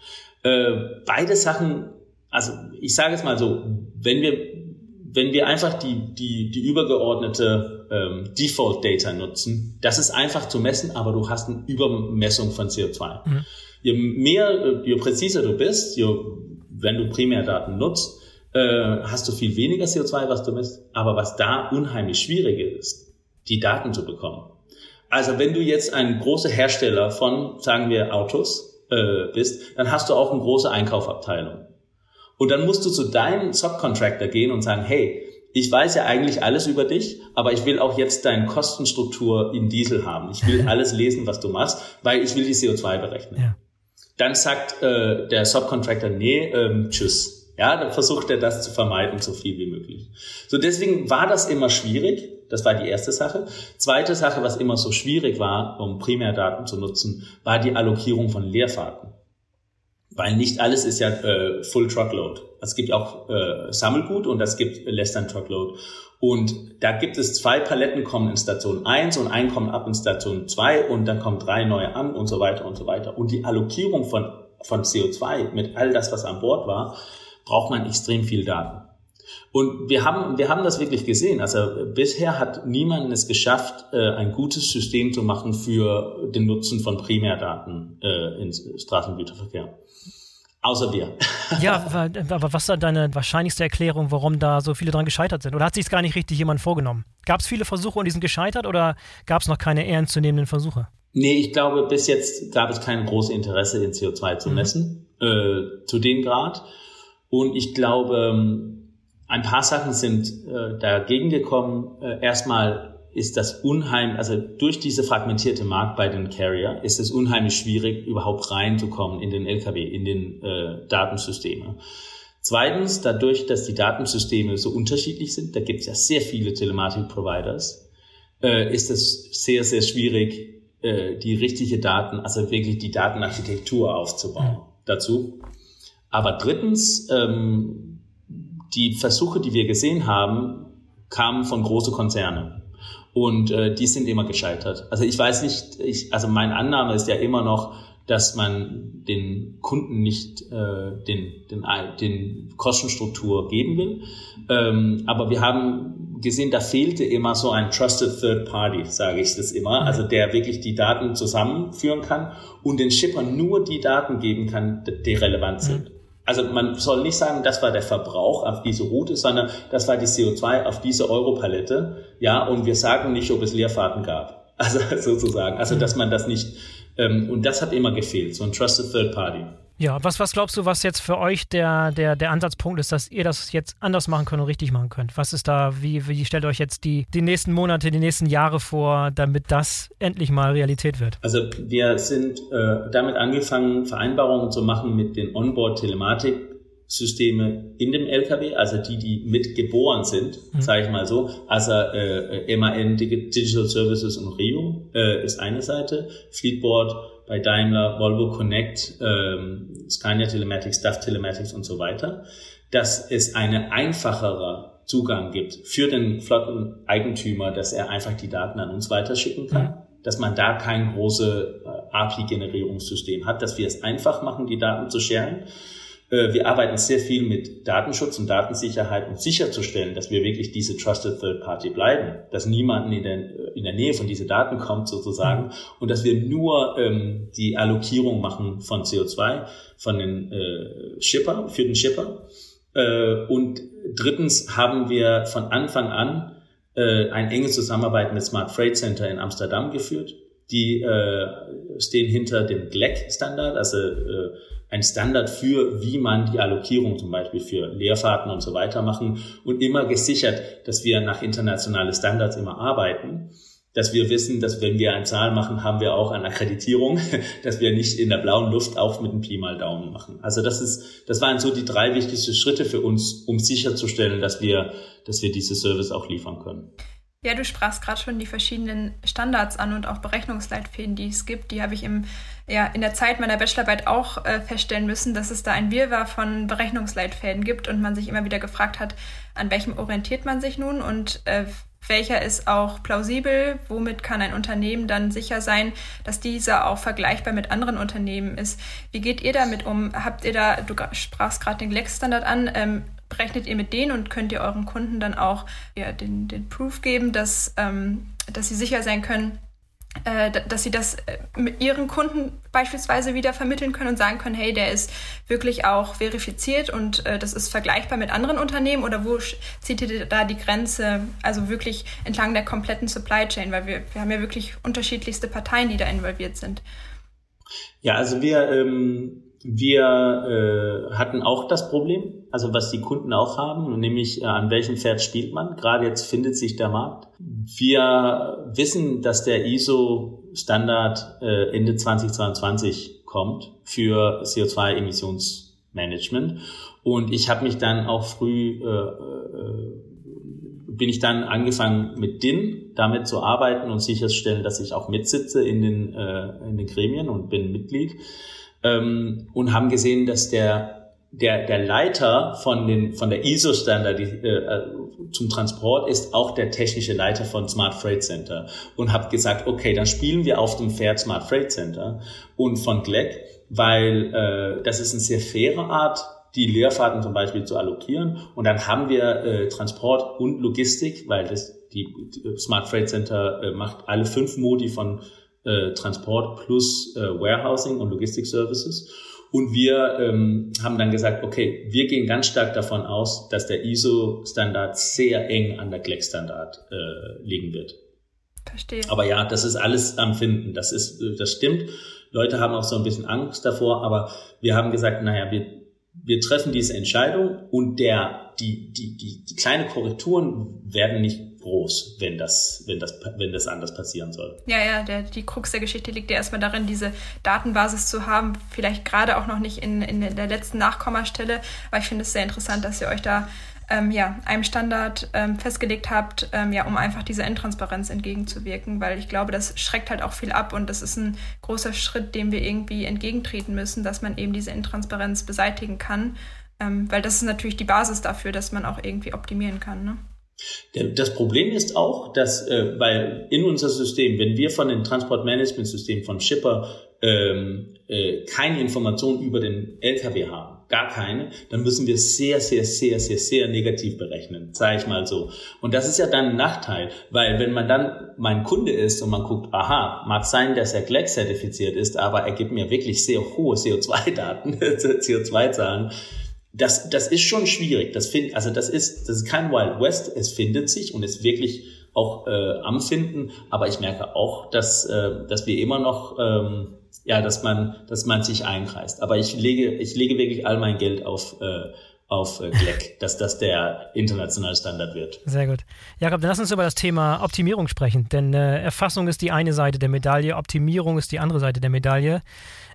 Äh, beide Sachen, also ich sage es mal so, wenn wir wenn wir einfach die, die, die übergeordnete ähm, Default Data nutzen, das ist einfach zu messen, aber du hast eine Übermessung von CO2. Mhm. Je mehr, je präziser du bist, je, wenn du Primärdaten nutzt, äh, hast du viel weniger CO2, was du misst. Aber was da unheimlich schwierig ist, die Daten zu bekommen. Also wenn du jetzt ein großer Hersteller von, sagen wir, Autos äh, bist, dann hast du auch eine große Einkaufabteilung. Und dann musst du zu deinem Subcontractor gehen und sagen, hey, ich weiß ja eigentlich alles über dich, aber ich will auch jetzt deine Kostenstruktur in Diesel haben. Ich will alles lesen, was du machst, weil ich will die CO2 berechnen. Ja. Dann sagt äh, der Subcontractor, nee, ähm, tschüss ja, dann versucht er das zu vermeiden, so viel wie möglich. So deswegen war das immer schwierig. Das war die erste Sache. Zweite Sache, was immer so schwierig war, um Primärdaten zu nutzen, war die Allokierung von Leerfahrten. Weil nicht alles ist ja äh, Full Truckload. Es gibt auch äh, Sammelgut und es gibt Less than Truckload. Und da gibt es zwei Paletten kommen in Station 1 und ein kommt ab in Station 2 und dann kommen drei neue an und so weiter und so weiter. Und die Allokierung von, von CO2 mit all das, was an Bord war, braucht man extrem viel Daten. Und wir haben, wir haben das wirklich gesehen. Also bisher hat niemand es geschafft, äh, ein gutes System zu machen für den Nutzen von Primärdaten äh, im Straßengüterverkehr. Außer wir. Ja, aber was ist deine wahrscheinlichste Erklärung, warum da so viele dran gescheitert sind? Oder hat sich es gar nicht richtig jemand vorgenommen? Gab es viele Versuche und die sind gescheitert oder gab es noch keine ernstzunehmenden Versuche? Nee, ich glaube, bis jetzt gab es kein großes Interesse, in CO2 zu mhm. messen, mhm. äh, zu dem Grad. Und ich glaube, ähm, ein paar Sachen sind äh, dagegen gekommen. Äh, erstmal ist das unheimlich, also durch diese fragmentierte Markt bei den Carrier ist es unheimlich schwierig, überhaupt reinzukommen in den LKW, in den äh, Datensysteme. Zweitens, dadurch, dass die Datensysteme so unterschiedlich sind, da gibt es ja sehr viele Telematik-Providers, äh, ist es sehr, sehr schwierig, äh, die richtige Daten, also wirklich die Datenarchitektur aufzubauen dazu. Aber drittens, ähm, die Versuche, die wir gesehen haben, kamen von großen Konzernen. Und äh, die sind immer gescheitert. Also ich weiß nicht, ich, also meine Annahme ist ja immer noch, dass man den Kunden nicht äh, den, den, den Kostenstruktur geben will. Ähm, aber wir haben gesehen, da fehlte immer so ein Trusted Third Party, sage ich das immer, also der wirklich die Daten zusammenführen kann und den Shippern nur die Daten geben kann, die relevant sind. Also man soll nicht sagen, das war der Verbrauch auf diese Route, sondern das war die CO2 auf diese Europalette. Ja, und wir sagen nicht, ob es Leerfahrten gab. Also sozusagen. Also dass man das nicht, ähm, und das hat immer gefehlt, so ein Trusted Third Party. Ja, was, was glaubst du, was jetzt für euch der, der, der Ansatzpunkt ist, dass ihr das jetzt anders machen könnt und richtig machen könnt? Was ist da, wie, wie stellt euch jetzt die, die nächsten Monate, die nächsten Jahre vor, damit das endlich mal Realität wird? Also wir sind äh, damit angefangen, Vereinbarungen zu machen mit den Onboard-Telematik Systeme in dem LKW, also die, die mitgeboren sind, mhm. sage ich mal so. Also äh, MAN Digital Services und Rio äh, ist eine Seite, Fleetboard bei Daimler, Volvo Connect, ähm, Scania Telematics, DAF Telematics und so weiter, dass es eine einfachere Zugang gibt für den Flotteneigentümer, dass er einfach die Daten an uns weiterschicken kann, mhm. dass man da keine große API-Generierungssystem hat, dass wir es einfach machen, die Daten zu sharen. Äh, wir arbeiten sehr viel mit Datenschutz und Datensicherheit, um sicherzustellen, dass wir wirklich diese Trusted Third Party bleiben, dass niemand in der, in der Nähe von diesen Daten kommt sozusagen mhm. und dass wir nur ähm, die Allokierung machen von CO2 von den äh, Shipper, für den Shipper. Äh, und drittens haben wir von Anfang an äh, eine enge Zusammenarbeit mit Smart Freight Center in Amsterdam geführt. Die äh, stehen hinter dem GLEC-Standard, also äh, ein Standard für, wie man die Allokierung zum Beispiel für Leerfahrten und so weiter machen und immer gesichert, dass wir nach internationalen Standards immer arbeiten dass wir wissen, dass wenn wir eine Zahl machen, haben wir auch eine Akkreditierung, dass wir nicht in der blauen Luft auch mit einem Pi mal Daumen machen. Also das ist, das waren so die drei wichtigsten Schritte für uns, um sicherzustellen, dass wir, dass wir diese Service auch liefern können. Ja, du sprachst gerade schon die verschiedenen Standards an und auch Berechnungsleitfäden, die es gibt. Die habe ich im, ja, in der Zeit meiner Bachelorarbeit auch äh, feststellen müssen, dass es da ein Wirrwarr von Berechnungsleitfäden gibt und man sich immer wieder gefragt hat, an welchem orientiert man sich nun und äh, welcher ist auch plausibel, womit kann ein Unternehmen dann sicher sein, dass dieser auch vergleichbar mit anderen Unternehmen ist. Wie geht ihr damit um? Habt ihr da, du sprachst gerade den GLEX-Standard an, ähm, berechnet ihr mit denen und könnt ihr euren Kunden dann auch ja, den, den Proof geben, dass, ähm, dass sie sicher sein können, äh, dass sie das äh, mit ihren Kunden beispielsweise wieder vermitteln können und sagen können, hey, der ist wirklich auch verifiziert und äh, das ist vergleichbar mit anderen Unternehmen oder wo zieht ihr da die Grenze, also wirklich entlang der kompletten Supply Chain, weil wir, wir haben ja wirklich unterschiedlichste Parteien, die da involviert sind. Ja, also wir ähm wir äh, hatten auch das Problem, also was die Kunden auch haben, nämlich äh, an welchem Pferd spielt man. Gerade jetzt findet sich der Markt. Wir wissen, dass der ISO-Standard äh, Ende 2022 kommt für CO2-Emissionsmanagement. Und ich habe mich dann auch früh, äh, äh, bin ich dann angefangen mit DIN, damit zu arbeiten und sicherstellen, dass ich auch mitsitze in den, äh, in den Gremien und bin Mitglied ähm, und haben gesehen, dass der der, der Leiter von, den, von der ISO-Standard äh, zum Transport ist auch der technische Leiter von Smart Freight Center. Und habe gesagt, okay, dann spielen wir auf dem Pferd Smart Freight Center. Und von GLEC, weil äh, das ist eine sehr faire Art, die Leerfahrten zum Beispiel zu allokieren. Und dann haben wir äh, Transport und Logistik, weil das die, die Smart Freight Center äh, macht alle fünf Modi von äh, Transport plus äh, Warehousing und Logistic Services. Und wir ähm, haben dann gesagt, okay, wir gehen ganz stark davon aus, dass der ISO-Standard sehr eng an der GLEC-Standard äh, liegen wird. Verstehe. Aber ja, das ist alles am Finden. Das ist, äh, das stimmt. Leute haben auch so ein bisschen Angst davor, aber wir haben gesagt, naja, wir, wir treffen diese Entscheidung und der, die, die, die, die kleine Korrekturen werden nicht groß, wenn das, wenn das, wenn das anders passieren soll. Ja, ja, der, die Krux der Geschichte liegt ja erstmal darin, diese Datenbasis zu haben, vielleicht gerade auch noch nicht in, in der letzten Nachkommastelle, aber ich finde es sehr interessant, dass ihr euch da ähm, ja, einem Standard ähm, festgelegt habt, ähm, ja, um einfach dieser Intransparenz entgegenzuwirken, weil ich glaube, das schreckt halt auch viel ab und das ist ein großer Schritt, dem wir irgendwie entgegentreten müssen, dass man eben diese Intransparenz beseitigen kann, ähm, weil das ist natürlich die Basis dafür, dass man auch irgendwie optimieren kann. Ne? Das Problem ist auch, dass, äh, weil in unser System, wenn wir von dem Transportmanagementsystem von Shipper ähm, äh, keine Informationen über den LKW haben, gar keine, dann müssen wir sehr, sehr, sehr, sehr, sehr negativ berechnen, sage ich mal so. Und das ist ja dann ein Nachteil, weil wenn man dann mein Kunde ist und man guckt, aha, mag sein, dass er GLEC zertifiziert ist, aber er gibt mir wirklich sehr hohe CO2-Daten, CO2-Zahlen, das, das ist schon schwierig. Das find, also das ist, das ist kein Wild West. Es findet sich und ist wirklich auch äh, am Finden. Aber ich merke auch, dass, äh, dass wir immer noch, ähm, ja, dass man, dass man sich einkreist. Aber ich lege, ich lege wirklich all mein Geld auf, äh, auf äh, GLEC, dass das der internationale Standard wird. Sehr gut. Jakob, dann lass uns über das Thema Optimierung sprechen, denn äh, Erfassung ist die eine Seite der Medaille, Optimierung ist die andere Seite der Medaille.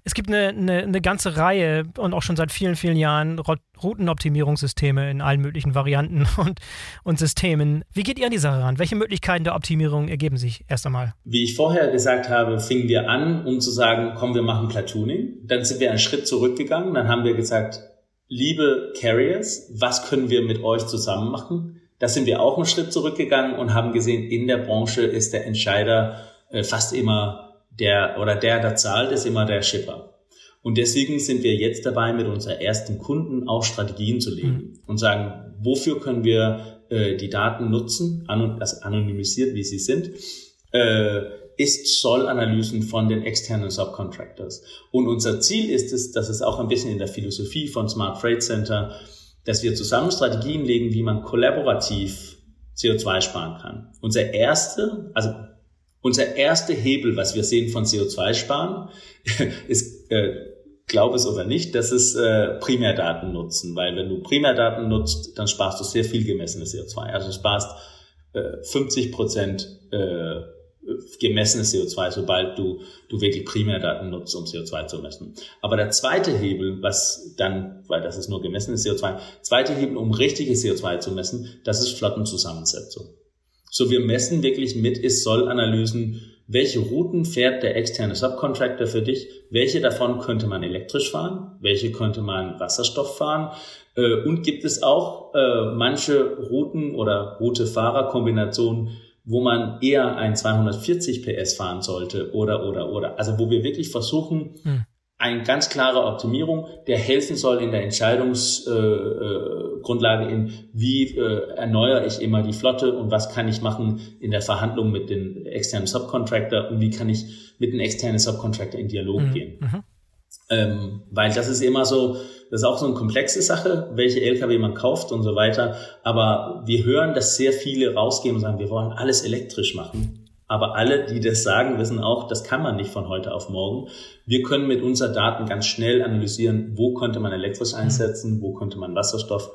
Es gibt eine, eine, eine ganze Reihe und auch schon seit vielen, vielen Jahren Routenoptimierungssysteme in allen möglichen Varianten und, und Systemen. Wie geht ihr an die Sache ran? Welche Möglichkeiten der Optimierung ergeben sich erst einmal? Wie ich vorher gesagt habe, fingen wir an, um zu sagen, komm, wir machen Platooning. Dann sind wir einen Schritt zurückgegangen. Dann haben wir gesagt, liebe Carriers, was können wir mit euch zusammen machen? Da sind wir auch einen Schritt zurückgegangen und haben gesehen, in der Branche ist der Entscheider äh, fast immer der oder der, der zahlt, ist immer der Shipper. Und deswegen sind wir jetzt dabei, mit unseren ersten Kunden auch Strategien zu legen mhm. und sagen, wofür können wir äh, die Daten nutzen, an, also anonymisiert, wie sie sind, äh, ist Soll-Analysen von den externen Subcontractors. Und unser Ziel ist es, dass es auch ein bisschen in der Philosophie von Smart Freight Center, dass wir zusammen Strategien legen, wie man kollaborativ CO2 sparen kann. Unser erste, also unser erster Hebel, was wir sehen von CO2 sparen, ist, äh, glaube es oder nicht, dass es äh, Primärdaten nutzen, weil wenn du Primärdaten nutzt, dann sparst du sehr viel gemessene CO2. Also du sparst äh, 50 Prozent äh, gemessenes CO2, sobald du, du wirklich Primärdaten nutzt, um CO2 zu messen. Aber der zweite Hebel, was dann, weil das ist nur gemessenes CO2, zweite Hebel, um richtiges CO2 zu messen, das ist Flottenzusammensetzung. So, wir messen wirklich mit Ist-Soll-Analysen, welche Routen fährt der externe Subcontractor für dich, welche davon könnte man elektrisch fahren, welche könnte man Wasserstoff fahren äh, und gibt es auch äh, manche Routen oder Route-Fahrer-Kombinationen, wo man eher ein 240 PS fahren sollte oder, oder, oder. Also wo wir wirklich versuchen, hm. Eine ganz klare Optimierung, der helfen soll in der Entscheidungsgrundlage äh, äh, in, wie äh, erneuere ich immer die Flotte und was kann ich machen in der Verhandlung mit den externen Subcontractor und wie kann ich mit den externen Subcontractor in Dialog mhm. gehen. Mhm. Ähm, weil das ist immer so, das ist auch so eine komplexe Sache, welche Lkw man kauft und so weiter. Aber wir hören, dass sehr viele rausgehen und sagen, wir wollen alles elektrisch machen. Aber alle, die das sagen, wissen auch, das kann man nicht von heute auf morgen. Wir können mit unseren Daten ganz schnell analysieren, wo könnte man elektrisch einsetzen, wo könnte man Wasserstoff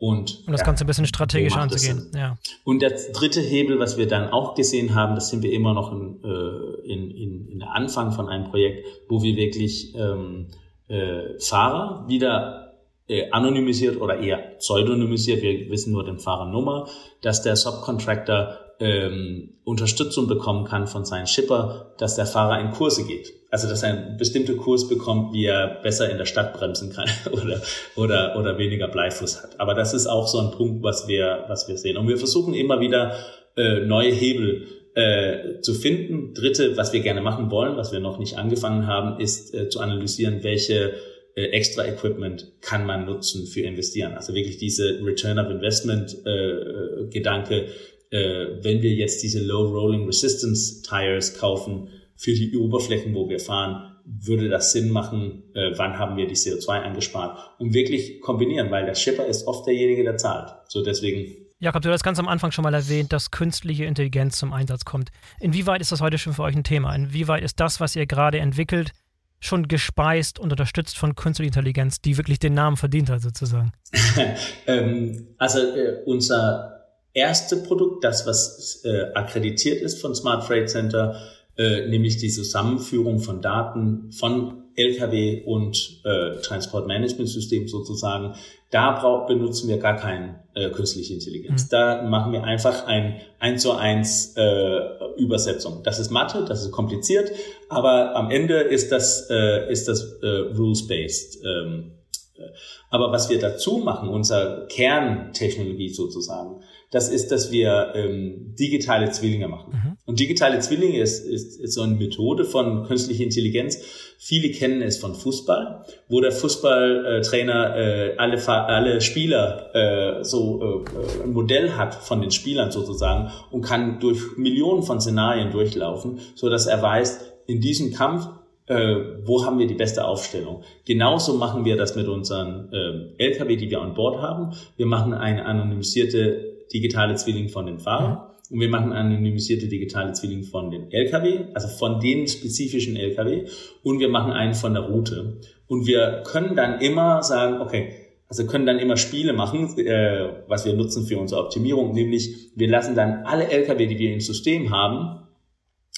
und, und das ja, Ganze ein bisschen strategisch anzugehen. Ja. Und der dritte Hebel, was wir dann auch gesehen haben, das sind wir immer noch in, äh, in, in, in der Anfang von einem Projekt, wo wir wirklich ähm, äh, Fahrer wieder äh, anonymisiert oder eher pseudonymisiert, wir wissen nur den Fahrernummer, dass der Subcontractor ähm, Unterstützung bekommen kann von seinem Shipper, dass der Fahrer in Kurse geht. Also dass er einen bestimmten Kurs bekommt, wie er besser in der Stadt bremsen kann oder, oder, oder weniger Bleifuß hat. Aber das ist auch so ein Punkt, was wir, was wir sehen. Und wir versuchen immer wieder äh, neue Hebel äh, zu finden. Dritte, was wir gerne machen wollen, was wir noch nicht angefangen haben, ist äh, zu analysieren, welche äh, extra Equipment kann man nutzen für investieren. Also wirklich diese Return of Investment äh, äh Gedanke, äh, wenn wir jetzt diese Low Rolling Resistance Tires kaufen für die Oberflächen, wo wir fahren, würde das Sinn machen, äh, wann haben wir die CO2 eingespart und wirklich kombinieren, weil der Shipper ist oft derjenige, der zahlt. So deswegen Jakob, du hast ganz am Anfang schon mal erwähnt, dass künstliche Intelligenz zum Einsatz kommt. Inwieweit ist das heute schon für euch ein Thema? Inwieweit ist das, was ihr gerade entwickelt, schon gespeist und unterstützt von künstlicher Intelligenz, die wirklich den Namen verdient hat, sozusagen? ähm, also äh, unser erste Produkt, das was äh, akkreditiert ist von Smart Freight Center, äh, nämlich die Zusammenführung von Daten von Lkw und äh, Transportmanagementsystem sozusagen, da brauch, benutzen wir gar keine äh, künstliche Intelligenz. Mhm. Da machen wir einfach ein 1 zu 1 äh, Übersetzung. Das ist Mathe, das ist kompliziert, aber am Ende ist das, äh, ist das äh, rules-based. Ähm, äh, aber was wir dazu machen, unser Kerntechnologie sozusagen, das ist, dass wir ähm, digitale Zwillinge machen. Mhm. Und digitale Zwillinge ist, ist, ist so eine Methode von künstlicher Intelligenz. Viele kennen es von Fußball, wo der Fußballtrainer äh, alle, alle Spieler äh, so äh, ein Modell hat von den Spielern sozusagen und kann durch Millionen von Szenarien durchlaufen, so dass er weiß, in diesem Kampf äh, wo haben wir die beste Aufstellung. Genauso machen wir das mit unseren äh, LKW, die wir an Bord haben. Wir machen eine anonymisierte digitale Zwilling von dem Fahrer. Mhm. Und wir machen anonymisierte digitale Zwilling von dem LKW, also von den spezifischen LKW. Und wir machen einen von der Route. Und wir können dann immer sagen, okay, also können dann immer Spiele machen, äh, was wir nutzen für unsere Optimierung, nämlich wir lassen dann alle LKW, die wir im System haben,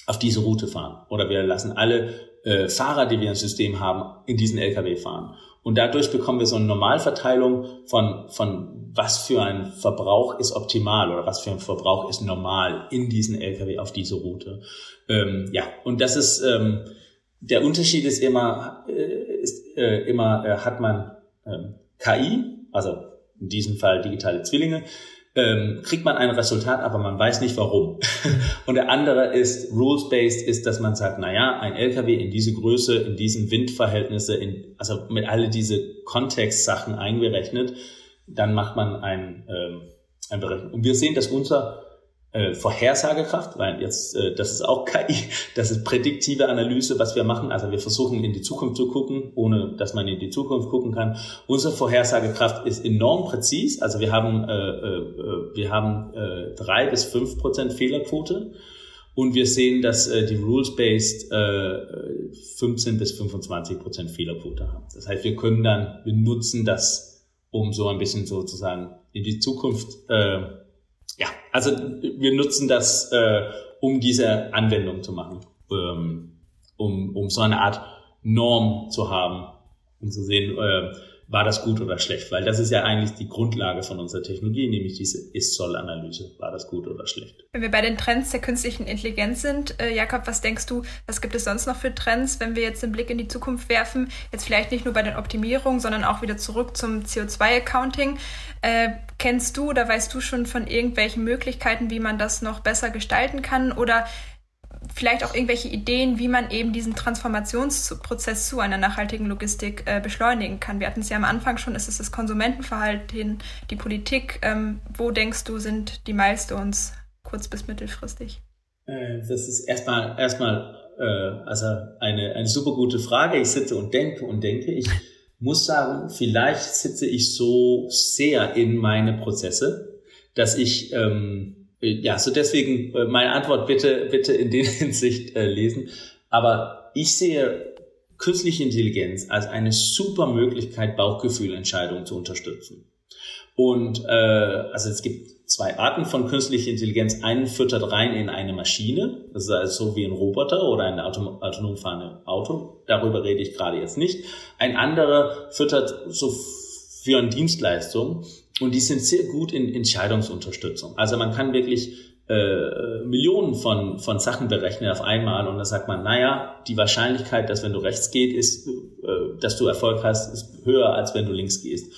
auf diese Route fahren. Oder wir lassen alle äh, Fahrer, die wir im System haben, in diesen LKW fahren. Und dadurch bekommen wir so eine Normalverteilung von, von was für ein Verbrauch ist optimal oder was für ein Verbrauch ist normal in diesen Lkw auf diese Route. Ähm, ja, und das ist, ähm, der Unterschied ist immer, äh, ist äh, immer, äh, hat man ähm, KI, also in diesem Fall digitale Zwillinge, ähm, kriegt man ein Resultat, aber man weiß nicht warum. Und der andere ist rules-based, ist, dass man sagt, na ja, ein LKW in diese Größe, in diesen Windverhältnisse, in, also mit alle diese Kontextsachen eingerechnet, dann macht man ein, ähm, ein Berechnung. Und wir sehen, dass unser äh, Vorhersagekraft, weil jetzt, äh, das ist auch KI, das ist prädiktive Analyse, was wir machen. Also wir versuchen in die Zukunft zu gucken, ohne dass man in die Zukunft gucken kann. Unsere Vorhersagekraft ist enorm präzis. Also wir haben, äh, äh, wir haben äh, drei bis fünf Prozent Fehlerquote. Und wir sehen, dass äh, die Rules-Based äh, 15 bis 25 Prozent Fehlerquote haben. Das heißt, wir können dann, wir nutzen das, um so ein bisschen sozusagen in die Zukunft äh, also wir nutzen das, äh, um diese Anwendung zu machen, ähm, um, um so eine Art Norm zu haben, um zu sehen, äh, war das gut oder schlecht? Weil das ist ja eigentlich die Grundlage von unserer Technologie, nämlich diese Ist-Soll-Analyse. War das gut oder schlecht? Wenn wir bei den Trends der künstlichen Intelligenz sind, äh, Jakob, was denkst du, was gibt es sonst noch für Trends, wenn wir jetzt den Blick in die Zukunft werfen? Jetzt vielleicht nicht nur bei den Optimierungen, sondern auch wieder zurück zum CO2-Accounting. Äh, kennst du oder weißt du schon von irgendwelchen Möglichkeiten, wie man das noch besser gestalten kann? Oder vielleicht auch irgendwelche Ideen, wie man eben diesen Transformationsprozess zu einer nachhaltigen Logistik äh, beschleunigen kann. Wir hatten es ja am Anfang schon, ist es das Konsumentenverhalten, die Politik. Ähm, wo denkst du, sind die Milestones kurz- bis mittelfristig? Äh, das ist erstmal, erstmal äh, also eine, eine super gute Frage. Ich sitze und denke und denke. Ich muss sagen, vielleicht sitze ich so sehr in meine Prozesse, dass ich ähm, ja, so deswegen äh, meine Antwort bitte, bitte in der Hinsicht äh, lesen. Aber ich sehe künstliche Intelligenz als eine super Möglichkeit, Bauchgefühlentscheidungen zu unterstützen. Und äh, also es gibt zwei Arten von künstlicher Intelligenz. Einen füttert rein in eine Maschine, das ist also so wie ein Roboter oder ein Auto, autonom fahrendes Auto. Darüber rede ich gerade jetzt nicht. Ein anderer füttert so für eine Dienstleistung und die sind sehr gut in Entscheidungsunterstützung. Also man kann wirklich äh, Millionen von, von Sachen berechnen auf einmal und dann sagt man, naja, die Wahrscheinlichkeit, dass wenn du rechts gehst, ist, äh, dass du Erfolg hast, ist höher, als wenn du links gehst.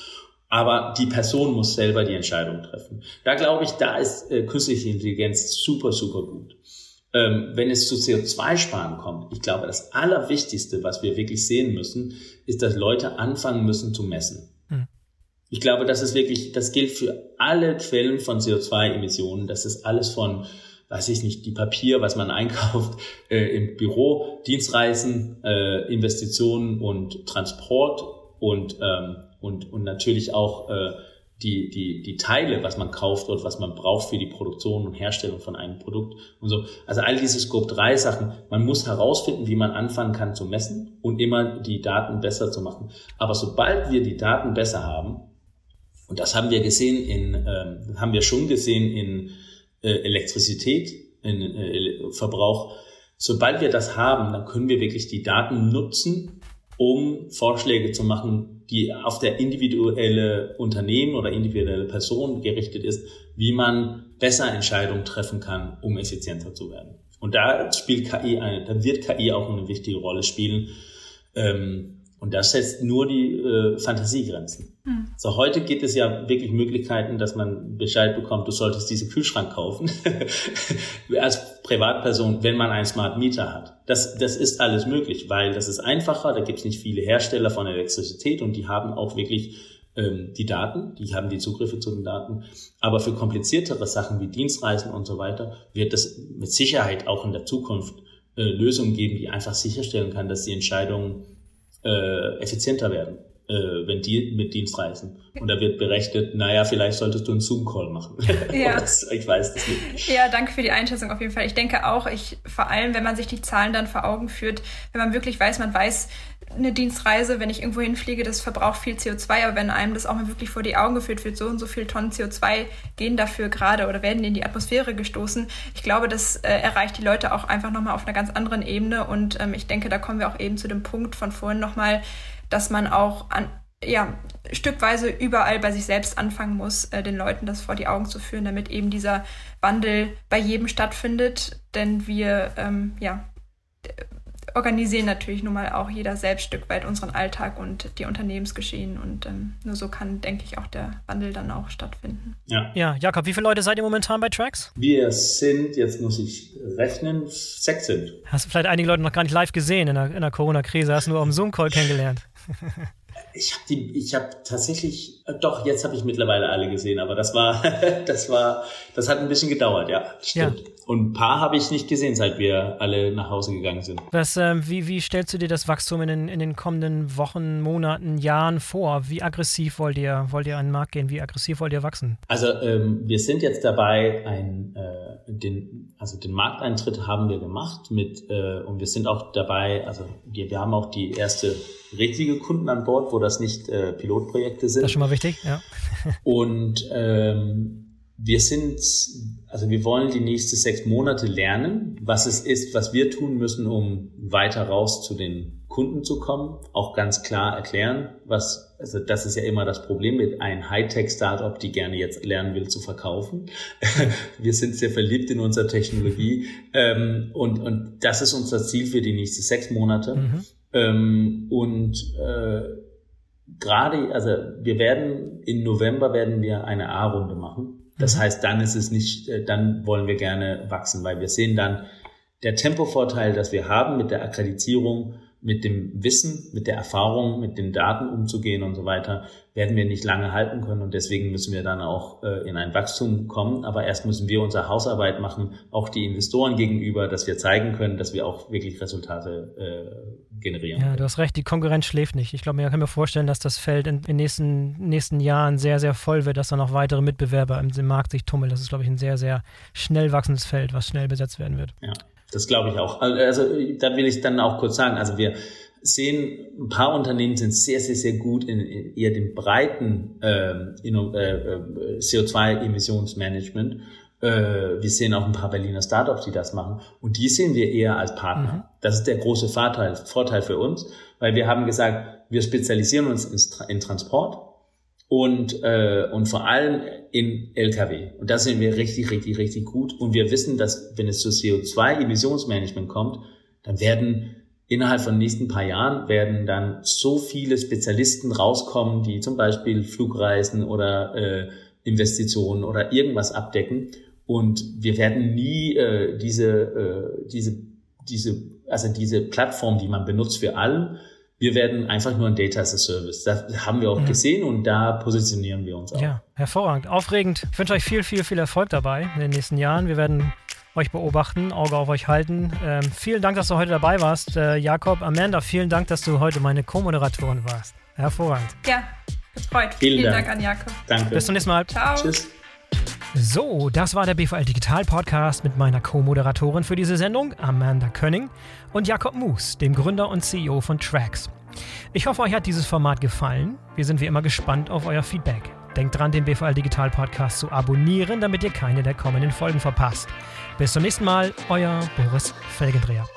Aber die Person muss selber die Entscheidung treffen. Da glaube ich, da ist äh, künstliche Intelligenz super, super gut. Ähm, wenn es zu CO2-Sparen kommt, ich glaube, das Allerwichtigste, was wir wirklich sehen müssen, ist, dass Leute anfangen müssen zu messen. Ich glaube, das ist wirklich, das gilt für alle Quellen von CO2-Emissionen. Das ist alles von, weiß ich nicht, die Papier, was man einkauft äh, im Büro, Dienstreisen, äh, Investitionen und Transport und, ähm, und, und natürlich auch äh, die, die, die Teile, was man kauft und was man braucht für die Produktion und Herstellung von einem Produkt und so. Also all diese Scope 3 Sachen. Man muss herausfinden, wie man anfangen kann zu messen und immer die Daten besser zu machen. Aber sobald wir die Daten besser haben, und das haben wir gesehen in, ähm, haben wir schon gesehen in äh, Elektrizität, in äh, Verbrauch. Sobald wir das haben, dann können wir wirklich die Daten nutzen, um Vorschläge zu machen, die auf der individuelle Unternehmen oder individuelle Person gerichtet ist, wie man besser Entscheidungen treffen kann, um effizienter zu werden. Und da spielt KI eine, da wird KI auch eine wichtige Rolle spielen. Ähm, und das setzt nur die äh, Fantasiegrenzen. Hm. So heute gibt es ja wirklich Möglichkeiten, dass man Bescheid bekommt, du solltest diesen Kühlschrank kaufen als Privatperson, wenn man einen Smart Meter hat. Das, das ist alles möglich, weil das ist einfacher. Da gibt es nicht viele Hersteller von Elektrizität und die haben auch wirklich ähm, die Daten, die haben die Zugriffe zu den Daten. Aber für kompliziertere Sachen wie Dienstreisen und so weiter wird es mit Sicherheit auch in der Zukunft äh, Lösungen geben, die einfach sicherstellen kann, dass die Entscheidungen äh, effizienter werden, äh, wenn die mit Dienst reisen. Und da wird berechnet, naja, vielleicht solltest du einen Zoom-Call machen. Ja. das, ich weiß das nicht. Ja, danke für die Einschätzung auf jeden Fall. Ich denke auch, ich, vor allem, wenn man sich die Zahlen dann vor Augen führt, wenn man wirklich weiß, man weiß, eine Dienstreise, wenn ich irgendwo hinfliege, das verbraucht viel CO2, aber wenn einem das auch mal wirklich vor die Augen geführt wird, so und so viel Tonnen CO2 gehen dafür gerade oder werden in die Atmosphäre gestoßen, ich glaube, das äh, erreicht die Leute auch einfach nochmal auf einer ganz anderen Ebene und ähm, ich denke, da kommen wir auch eben zu dem Punkt von vorhin nochmal, dass man auch an, ja, stückweise überall bei sich selbst anfangen muss, äh, den Leuten das vor die Augen zu führen, damit eben dieser Wandel bei jedem stattfindet, denn wir, ähm, ja, organisieren natürlich nun mal auch jeder selbst Stück weit unseren Alltag und die Unternehmensgeschehen. Und ähm, nur so kann, denke ich, auch der Wandel dann auch stattfinden. Ja. ja, Jakob, wie viele Leute seid ihr momentan bei Tracks? Wir sind, jetzt muss ich rechnen, sechs sind. Hast du vielleicht einige Leute noch gar nicht live gesehen in der, in der Corona-Krise, hast du nur am Zoom-Call kennengelernt. Ich habe die, ich habe tatsächlich, äh, doch jetzt habe ich mittlerweile alle gesehen, aber das war, das war, das hat ein bisschen gedauert, ja, stimmt. Ja. Und ein paar habe ich nicht gesehen, seit wir alle nach Hause gegangen sind. Was, äh, wie, wie stellst du dir das Wachstum in den, in den kommenden Wochen, Monaten, Jahren vor? Wie aggressiv wollt ihr, wollt ihr an den Markt gehen? Wie aggressiv wollt ihr wachsen? Also ähm, wir sind jetzt dabei, ein, äh, den, also den Markteintritt haben wir gemacht mit äh, und wir sind auch dabei, also wir, wir haben auch die erste richtige Kunden an Bord, wo das nicht äh, Pilotprojekte sind. Das ist schon mal wichtig, ja. und ähm, wir sind, also wir wollen die nächsten sechs Monate lernen, was es ist, was wir tun müssen, um weiter raus zu den Kunden zu kommen. Auch ganz klar erklären, was, also das ist ja immer das Problem mit einem Hightech-Startup, die gerne jetzt lernen will zu verkaufen. wir sind sehr verliebt in unserer Technologie ähm, und, und das ist unser Ziel für die nächsten sechs Monate. Mhm. Ähm, und äh, gerade, also wir werden im November werden wir eine A-Runde machen das mhm. heißt, dann ist es nicht, äh, dann wollen wir gerne wachsen, weil wir sehen dann, der Tempovorteil, das wir haben mit der Akkreditierung, mit dem Wissen, mit der Erfahrung, mit den Daten umzugehen und so weiter, werden wir nicht lange halten können und deswegen müssen wir dann auch äh, in ein Wachstum kommen. Aber erst müssen wir unsere Hausarbeit machen, auch die Investoren gegenüber, dass wir zeigen können, dass wir auch wirklich Resultate äh, generieren. Ja, du hast recht, die Konkurrenz schläft nicht. Ich glaube, man kann mir vorstellen, dass das Feld in den nächsten, nächsten Jahren sehr, sehr voll wird, dass da noch weitere Mitbewerber im Markt sich tummeln. Das ist, glaube ich, ein sehr, sehr schnell wachsendes Feld, was schnell besetzt werden wird. Ja. Das glaube ich auch. Also da will ich dann auch kurz sagen, also wir sehen, ein paar Unternehmen sind sehr, sehr, sehr gut in, in eher dem breiten ähm, äh, äh, CO2-Emissionsmanagement. Äh, wir sehen auch ein paar Berliner Startups, die das machen. Und die sehen wir eher als Partner. Mhm. Das ist der große Vorteil, Vorteil für uns, weil wir haben gesagt, wir spezialisieren uns in Transport und, äh, und vor allem in Lkw. Und da sind wir richtig, richtig, richtig gut. Und wir wissen, dass wenn es zu CO2-Emissionsmanagement kommt, dann werden innerhalb von den nächsten paar Jahren werden dann so viele Spezialisten rauskommen, die zum Beispiel Flugreisen oder äh, Investitionen oder irgendwas abdecken. Und wir werden nie äh, diese, äh, diese, diese, also diese Plattform, die man benutzt für allen, wir werden einfach nur ein Data as a Service. Das haben wir auch ja. gesehen und da positionieren wir uns auch. Ja, hervorragend, aufregend. Ich wünsche euch viel, viel, viel Erfolg dabei in den nächsten Jahren. Wir werden euch beobachten, Auge auf euch halten. Ähm, vielen Dank, dass du heute dabei warst. Äh, Jakob, Amanda, vielen Dank, dass du heute meine Co-Moderatorin warst. Hervorragend. Ja, gefreut. Vielen, vielen Dank. Dank. an Jakob. Danke. Bis zum nächsten Mal. Ciao. Tschüss. So, das war der BVL Digital Podcast mit meiner Co-Moderatorin für diese Sendung, Amanda Könning, und Jakob Moos, dem Gründer und CEO von Tracks. Ich hoffe, euch hat dieses Format gefallen. Wir sind wie immer gespannt auf euer Feedback. Denkt dran, den BVL Digital Podcast zu abonnieren, damit ihr keine der kommenden Folgen verpasst. Bis zum nächsten Mal, euer Boris Felgendreher.